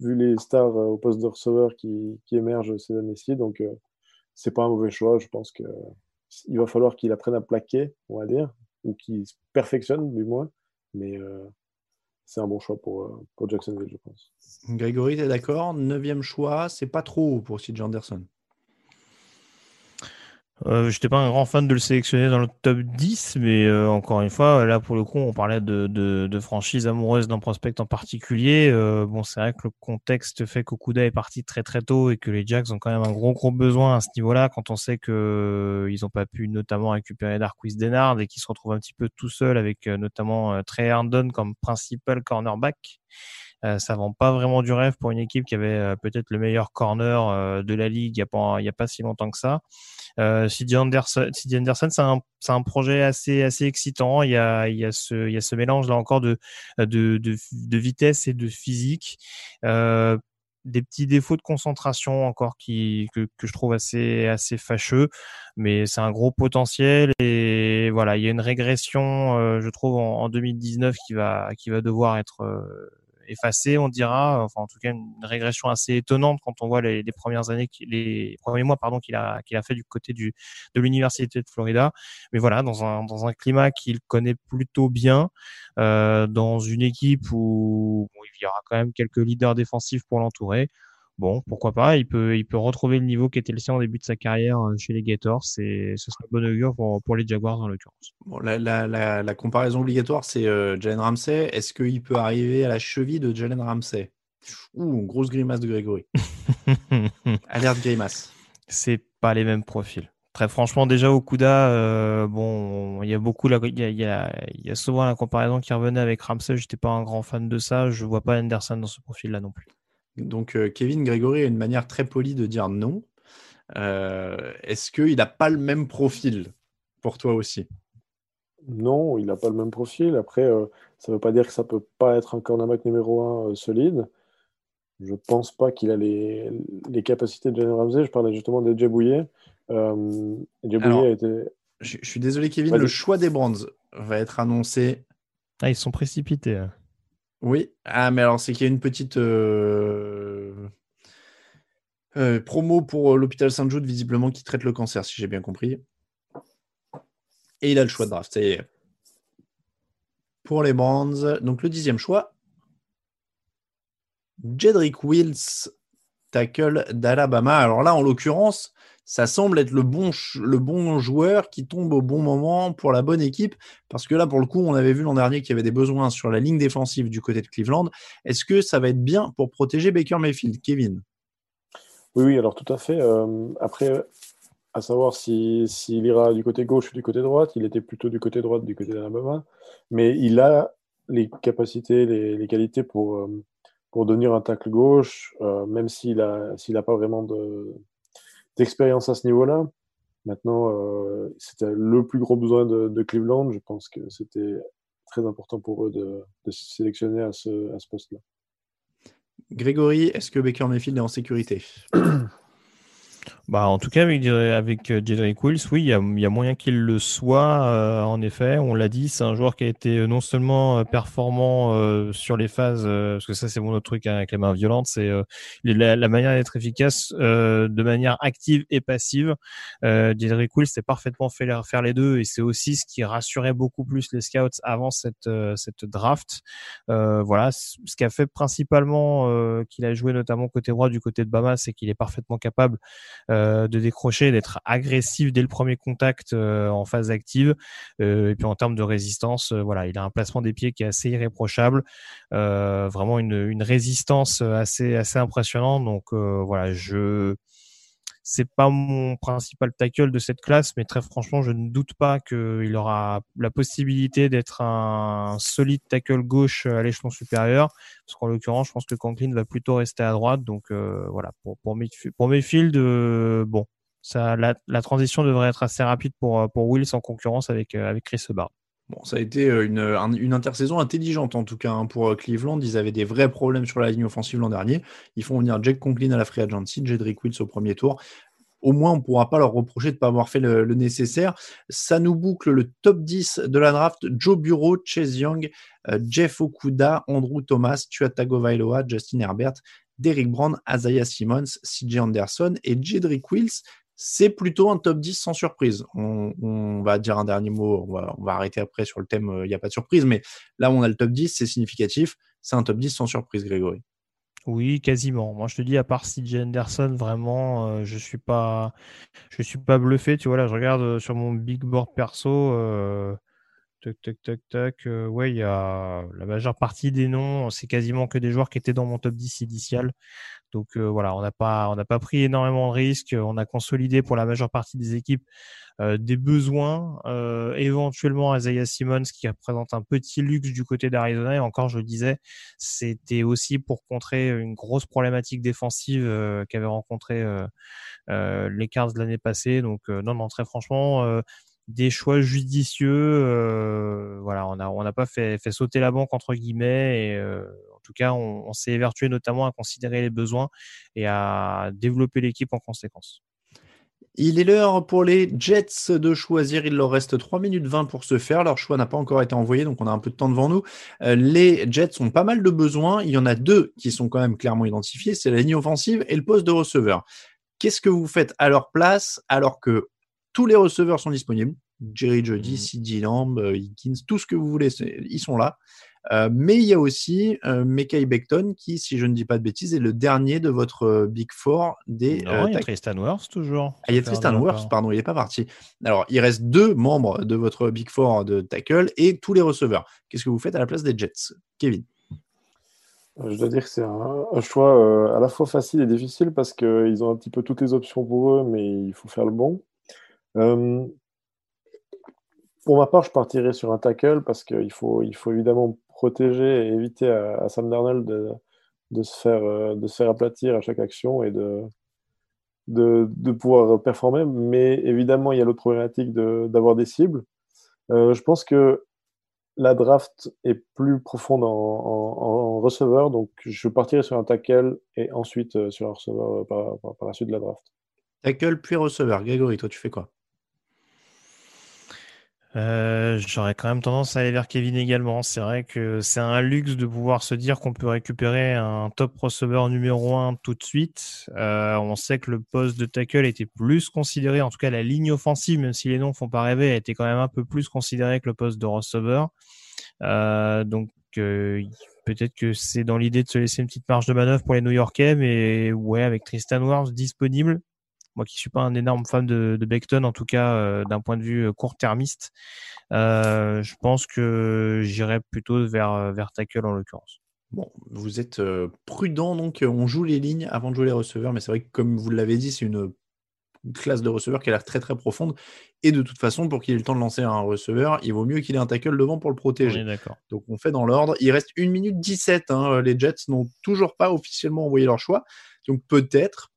vu les stars au poste de receveur qui, qui émergent ces années-ci. Donc, c'est pas un mauvais choix. Je pense que il va falloir qu'il apprenne à plaquer, on va dire, ou qu'il se perfectionne du moins. Mais euh, c'est un bon choix pour, euh, Jacksonville, je pense. Grégory, tu es d'accord? Neuvième choix, c'est pas trop pour CJ Anderson. Euh, je n'étais pas un grand fan de le sélectionner dans le top 10, mais euh, encore une fois, là pour le coup, on parlait de, de, de franchise amoureuse d'un prospect en particulier. Euh, bon, c'est vrai que le contexte fait qu'Okuda est parti très très tôt et que les Jacks ont quand même un gros gros besoin à ce niveau-là quand on sait que ils n'ont pas pu notamment récupérer Darquis Denard et qu'ils se retrouvent un petit peu tout seuls avec notamment Trey Herndon comme principal cornerback. Euh, ça vend pas vraiment du rêve pour une équipe qui avait euh, peut-être le meilleur corner euh, de la ligue il y a pas y a pas si longtemps que ça. Euh, Anderson, Anderson, c'est un, un projet assez assez excitant. Il y a il y a ce il y a ce mélange là encore de de de, de vitesse et de physique. Euh, des petits défauts de concentration encore qui que, que je trouve assez assez fâcheux mais c'est un gros potentiel et voilà il y a une régression je trouve en, en, 2019 qui va qui va devoir être effacé, on dira. Enfin, en tout cas, une régression assez étonnante quand on voit les, premières années, les premiers mois, pardon, qu'il a qu'il a fait du côté du de l'université de Florida. Mais voilà, dans un dans un climat qu'il connaît plutôt bien, euh, dans une équipe où il y aura quand même quelques leaders défensifs pour l'entourer bon, pourquoi pas, il peut, il peut retrouver le niveau qui était le sien au début de sa carrière euh, chez les Gators et ce sera bon augure pour, pour les Jaguars en l'occurrence. Bon, la, la, la, la, comparaison obligatoire, c'est euh, Jalen Ramsey. Est-ce qu'il peut arriver à la cheville de Jalen Ramsey? Ouh, grosse grimace de Grégory. *laughs* Alerte grimace. C'est pas les mêmes profils. Très franchement, déjà au Kuda, euh, bon, il y a beaucoup, y y, il y a souvent la comparaison qui revenait avec Ramsey. J'étais pas un grand fan de ça. Je vois pas Anderson dans ce profil-là non plus. Donc, euh, Kevin Grégory a une manière très polie de dire non. Euh, Est-ce qu'il n'a pas le même profil pour toi aussi? Non, il n'a pas le même profil. Après, euh, ça ne veut pas dire que ça ne peut pas être un cornerback numéro un euh, solide. Je ne pense pas qu'il a les, les, capacités de Jalen Ramsey. Je parlais justement de Bouillet. Euh, a été... Je, je, suis désolé, Kevin, le choix des Brands va être annoncé. Ah, ils sont précipités. Hein. Oui, ah, mais alors c'est qu'il y a une petite euh... Euh, promo pour euh, l'hôpital Saint-Jude, visiblement, qui traite le cancer, si j'ai bien compris. Et il a le choix de draft. Pour les Brands. Donc le dixième choix, Jedrick Wills, tackle d'Alabama. Alors là, en l'occurrence, ça semble être le bon, le bon joueur qui tombe au bon moment pour la bonne équipe. Parce que là, pour le coup, on avait vu l'an dernier qu'il y avait des besoins sur la ligne défensive du côté de Cleveland. Est-ce que ça va être bien pour protéger Baker Mayfield, Kevin? Oui, oui, alors tout à fait. Euh, après, à savoir s'il si, ira du côté gauche ou du côté droite, il était plutôt du côté droite, du côté d'Alabama. Mais il a les capacités, les, qualités pour, euh, pour devenir un tacle gauche, euh, même s'il n'a pas vraiment de d'expérience à ce niveau-là. Maintenant, euh, c'était le plus gros besoin de, de Cleveland. Je pense que c'était très important pour eux de, de se sélectionner à ce, à ce poste-là. Grégory, est-ce que Baker Mayfield est en sécurité? *clears throat* Bah, en tout cas, avec, avec euh, Jedrick Wills, oui, il y a, y a, moyen qu'il le soit. Euh, en effet, on l'a dit, c'est un joueur qui a été euh, non seulement euh, performant euh, sur les phases, euh, parce que ça, c'est mon autre truc hein, avec les mains violentes, c'est la, la, manière d'être efficace de manière active et passive. Euh, Jedrick Wills s'est parfaitement fait faire les deux, et c'est aussi ce qui rassurait beaucoup plus les scouts avant cette, cette draft. voilà, ce qui a fait principalement qu'il a joué notamment côté droit du côté de Bama, c'est qu'il est parfaitement capable euh, de décrocher, d'être agressif dès le premier contact euh, en phase active. Euh, et puis en termes de résistance, voilà, il a un placement des pieds qui est assez irréprochable, vraiment une, résistance assez assez impressionnante. Donc voilà, je c'est pas mon principal tackle de cette classe, mais très franchement, je ne doute pas qu'il aura la possibilité d'être un solide tackle gauche à l'échelon supérieur. Parce qu'en l'occurrence, je pense que Conklin va plutôt rester à droite. Donc euh, voilà, pour, pour, Mayfield, euh, bon, ça, la, transition devrait être assez rapide pour, pour Wills en concurrence avec, euh, avec Chris Hubbard. Bon, ça a été euh, une, une intersaison intelligente en tout cas hein, pour euh, Cleveland. Ils avaient des vrais problèmes sur la ligne offensive l'an dernier. Ils font venir Jake Conklin à la free agency, Jedrick Wills au premier tour. Au moins, on ne pourra pas leur reprocher de ne pas avoir fait le, nécessaire. Ça nous boucle le top 10 de la draft. Joe Bureau, Chase Young, euh, Jeff Okuda, Andrew Thomas, Tua Tagovailoa, Justin Herbert, Derrick Brown, Isaiah Simmons, CJ Anderson et Jedrick Wills c'est plutôt un top 10 sans surprise. On, va dire un dernier mot, on va, arrêter après sur le thème, il euh, n'y a pas de surprise, mais là on a le top 10, c'est significatif, c'est un top 10 sans surprise, Grégory. Oui, quasiment. Moi, je te dis, à part CJ Anderson, vraiment, euh, je suis pas, je suis pas bluffé. Tu vois là, je regarde euh, sur mon big board perso. Tac, tac, tac, tac. Il y a la majeure partie des noms. C'est quasiment que des joueurs qui étaient dans mon top 10 initial. Donc voilà, on n'a pas, pris énormément de risques. On a consolidé pour la majeure partie des équipes des besoins, éventuellement Isaiah Simmons qui représente un petit luxe du côté d'Arizona. Et encore, je le disais, c'était aussi pour contrer une grosse problématique défensive qu'avaient rencontré les Cards l'année passée. Donc non, non, très franchement des choix judicieux. Euh, voilà, on n'a on pas fait, fait, sauter la banque entre guillemets. Et, euh, en tout cas, on, on s'est évertué notamment à considérer les besoins et à développer l'équipe en conséquence. Il est l'heure pour les Jets de choisir. Il leur reste 3 minutes 20 pour se faire. Leur choix n'a pas encore été envoyé, donc on a un peu de temps devant nous. Euh, les Jets ont pas mal de besoins. Il y en a deux qui sont quand même clairement identifiés. C'est la ligne offensive et le poste de receveur. Qu'est-ce que vous faites à leur place alors que tous les receveurs sont disponibles Jerry Jody. CeeDee Lamb, Higgins, tout ce que vous voulez, ils sont là. Euh, mais il y a aussi euh, Mekhi Becton qui, si je ne dis pas de bêtises, est le dernier de votre euh, Big Four des Non, euh, il y a Tristan Wirfs toujours. ah, il y a Tristan part. pardon, il n'est pas parti. Alors, il reste deux membres de votre Big Four de tackle et tous les receveurs. Qu'est-ce que vous faites à la place des Jets Kevin? Je dois dire que c'est un, un choix euh, à la fois facile et difficile parce qu'ils ont un petit peu toutes les options pour eux, mais il faut faire le bon. Euh, pour ma part, je partirais sur un tackle parce qu'il faut, évidemment protéger et éviter à, Sam Darnold de, de se faire, euh, de se faire aplatir à chaque action et de, pouvoir performer. Mais évidemment, il y a l'autre problématique d'avoir des cibles. Euh, je pense que la draft est plus profonde en, receveur, donc je partirai sur un tackle et ensuite sur un receveur par- par la suite de la draft. Tackle puis receveur. Grégory, toi, tu fais quoi? Euh, J'aurais quand même tendance à aller vers Kevin également. C'est vrai que c'est un luxe de pouvoir se dire qu'on peut récupérer un top receveur numéro 1 tout de suite. Euh, on sait que le poste de tackle était plus considéré, en tout cas la ligne offensive, même si les noms font pas rêver, a été quand même un peu plus considéré que le poste de receveur. Euh, donc euh, peut-être que c'est dans l'idée de se laisser une petite marge de manœuvre pour les New-Yorkais, mais ouais, avec Tristan Wirfs disponible, moi qui suis pas un énorme fan de, de Beckton, en tout cas euh, d'un point de vue euh, court-termiste, euh, je pense que j'irais plutôt vers, vers tackle en l'occurrence. Bon, vous êtes prudent, donc on joue les lignes avant de jouer les receveurs, mais c'est vrai que comme vous l'avez dit, c'est une classe de receveur qui a l'air très très profonde. Et de toute façon, pour qu'il ait le temps de lancer un receveur, il vaut mieux qu'il ait un tackle devant pour le protéger. Donc on fait dans l'ordre. Il reste 1 minute 17. hein. Les Jets n'ont toujours pas officiellement envoyé leur choix. Donc peut-être,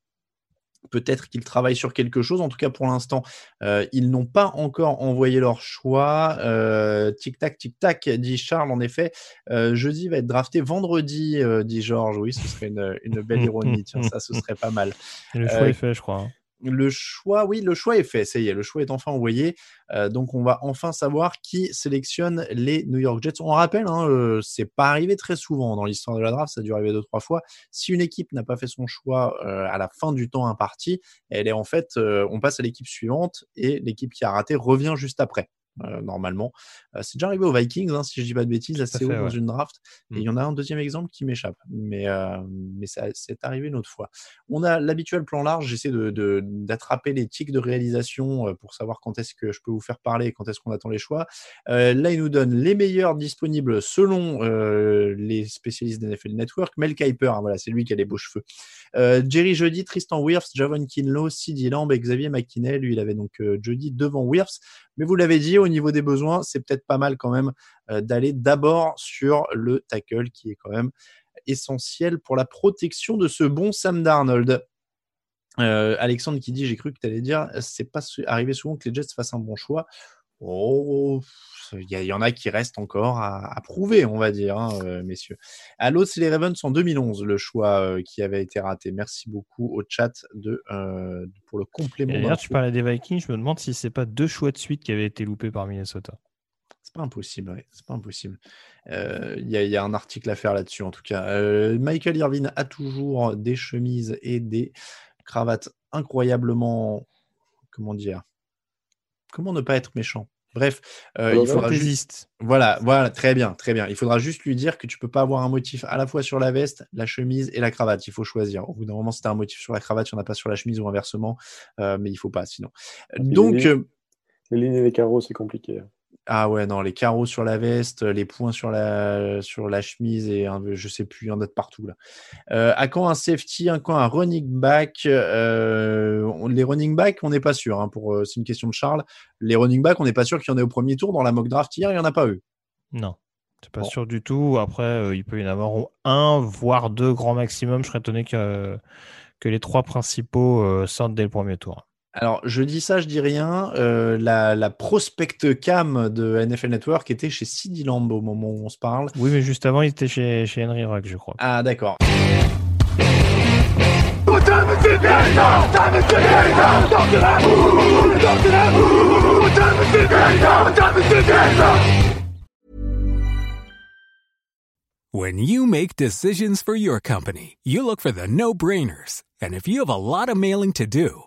peut-être qu'ils travaillent sur quelque chose. En tout cas, pour l'instant, euh, ils n'ont pas encore envoyé leur choix. Euh, tic-tac, tic-tac, dit Charles. En effet, euh, jeudi va être drafté vendredi, dit Georges. Oui, ce serait une, une belle ironie. Tiens, ça, ce serait pas mal. Et *laughs* le choix est fait, je crois. hein. Le choix, oui, le choix est fait. Ça y est, le choix est enfin envoyé. Euh, donc, on va enfin savoir qui sélectionne les New York Jets. On rappelle, hein, euh, c'est pas arrivé très souvent dans l'histoire de la draft. Ça a dû arriver deux trois fois. Si une équipe n'a pas fait son choix euh, à la fin du temps imparti, elle est en fait, euh, on passe à l'équipe suivante et l'équipe qui a raté revient juste après. Euh, normalement, Euh, c'est déjà arrivé aux Vikings, hein, si je dis pas de bêtises, assez haut fait, dans ouais. une draft. Et Mm. il y en a un deuxième exemple qui m'échappe, mais euh, mais ça c'est arrivé une autre fois. On a l'habituel plan large. J'essaie de, de- d'attraper les tics de réalisation pour savoir quand est-ce que je peux vous faire parler et quand est-ce qu'on attend les choix. Là, il nous donne les meilleurs disponibles selon les spécialistes d'NFL Network. Mel Kiper, hein, voilà, c'est lui qui a les beaux cheveux. Euh, Jerry Jody, Tristan Wirfs, Javon Kinlow, CeeDee Lamb et Xavier McKinney. Lui, il avait donc euh, devant Wirfs. Mais vous l'avez dit, au niveau des besoins, c'est peut-être pas mal quand même euh, d'aller d'abord sur le tackle qui est quand même essentiel pour la protection de ce bon Sam Darnold. Euh, Alexandre qui dit, j'ai cru que tu allais dire, c'est pas arrivé souvent que les Jets fassent un bon choix. Oh, il y, en a qui restent encore à, à prouver, on va dire, hein, euh, messieurs. À l'autre, c'est les Ravens en 2011, le choix euh, qui avait été raté. Merci beaucoup au chat de, euh, pour le complément. D'ailleurs, tu parlais des Vikings, je me demande si c'est pas deux choix de suite qui avaient été loupés par Minnesota. C'est pas impossible, ouais. C'est pas impossible. Euh, Il y, y a un article à faire là-dessus, en tout cas. Michael Irvin a toujours des chemises et des cravates incroyablement. Comment dire Comment ne pas être méchant? Bref, euh, il faudra juste. Voilà, voilà, très bien, très bien. Il faudra juste lui dire que tu peux pas avoir un motif à la fois sur la veste, la chemise et la cravate. Il faut choisir. Au bout d'un moment, si tu as un motif sur la cravate, il n'y en a pas sur la chemise ou inversement, euh, mais il faut pas sinon. Donc. les, euh, les lignes et les carreaux, c'est compliqué. Ah ouais, non, les carreaux sur la veste, les points sur la, sur la chemise et un, je sais plus, il y en a de partout là. Euh, à quand un safety, à quand un running back euh, on- Les running back, on n'est pas sûr. hein, pour, euh, c'est une question de Charles. Les running back, on n'est pas sûr qu'il y en ait au premier tour. Dans la mock draft hier, il n'y en a pas eu. Non, c'est pas Bon. sûr du tout. Après, euh, il peut y en avoir un, voire deux grands maximum. Je serais étonné que, que les trois principaux sortent dès le premier tour. Alors, je dis ça, je dis rien. Euh, la, la prospect cam de NFL Network était chez CeeDee Lamb au moment où on se parle. Oui, mais juste avant, il était chez, chez Henry Rock, je crois. Ah, d'accord. When you make decisions for your company, you look for the no-brainers. And if you have a lot of mailing to do,